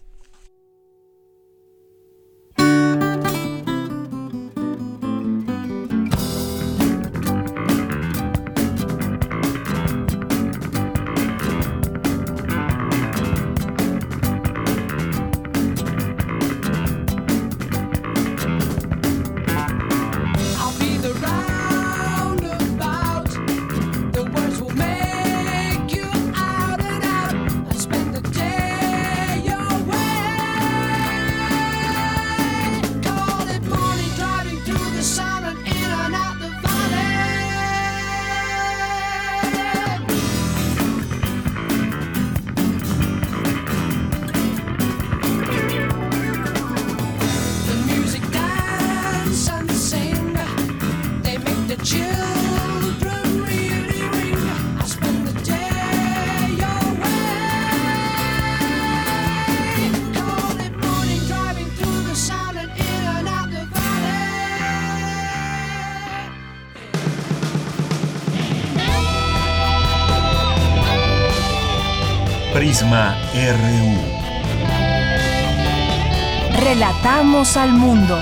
Relatamos al mundo.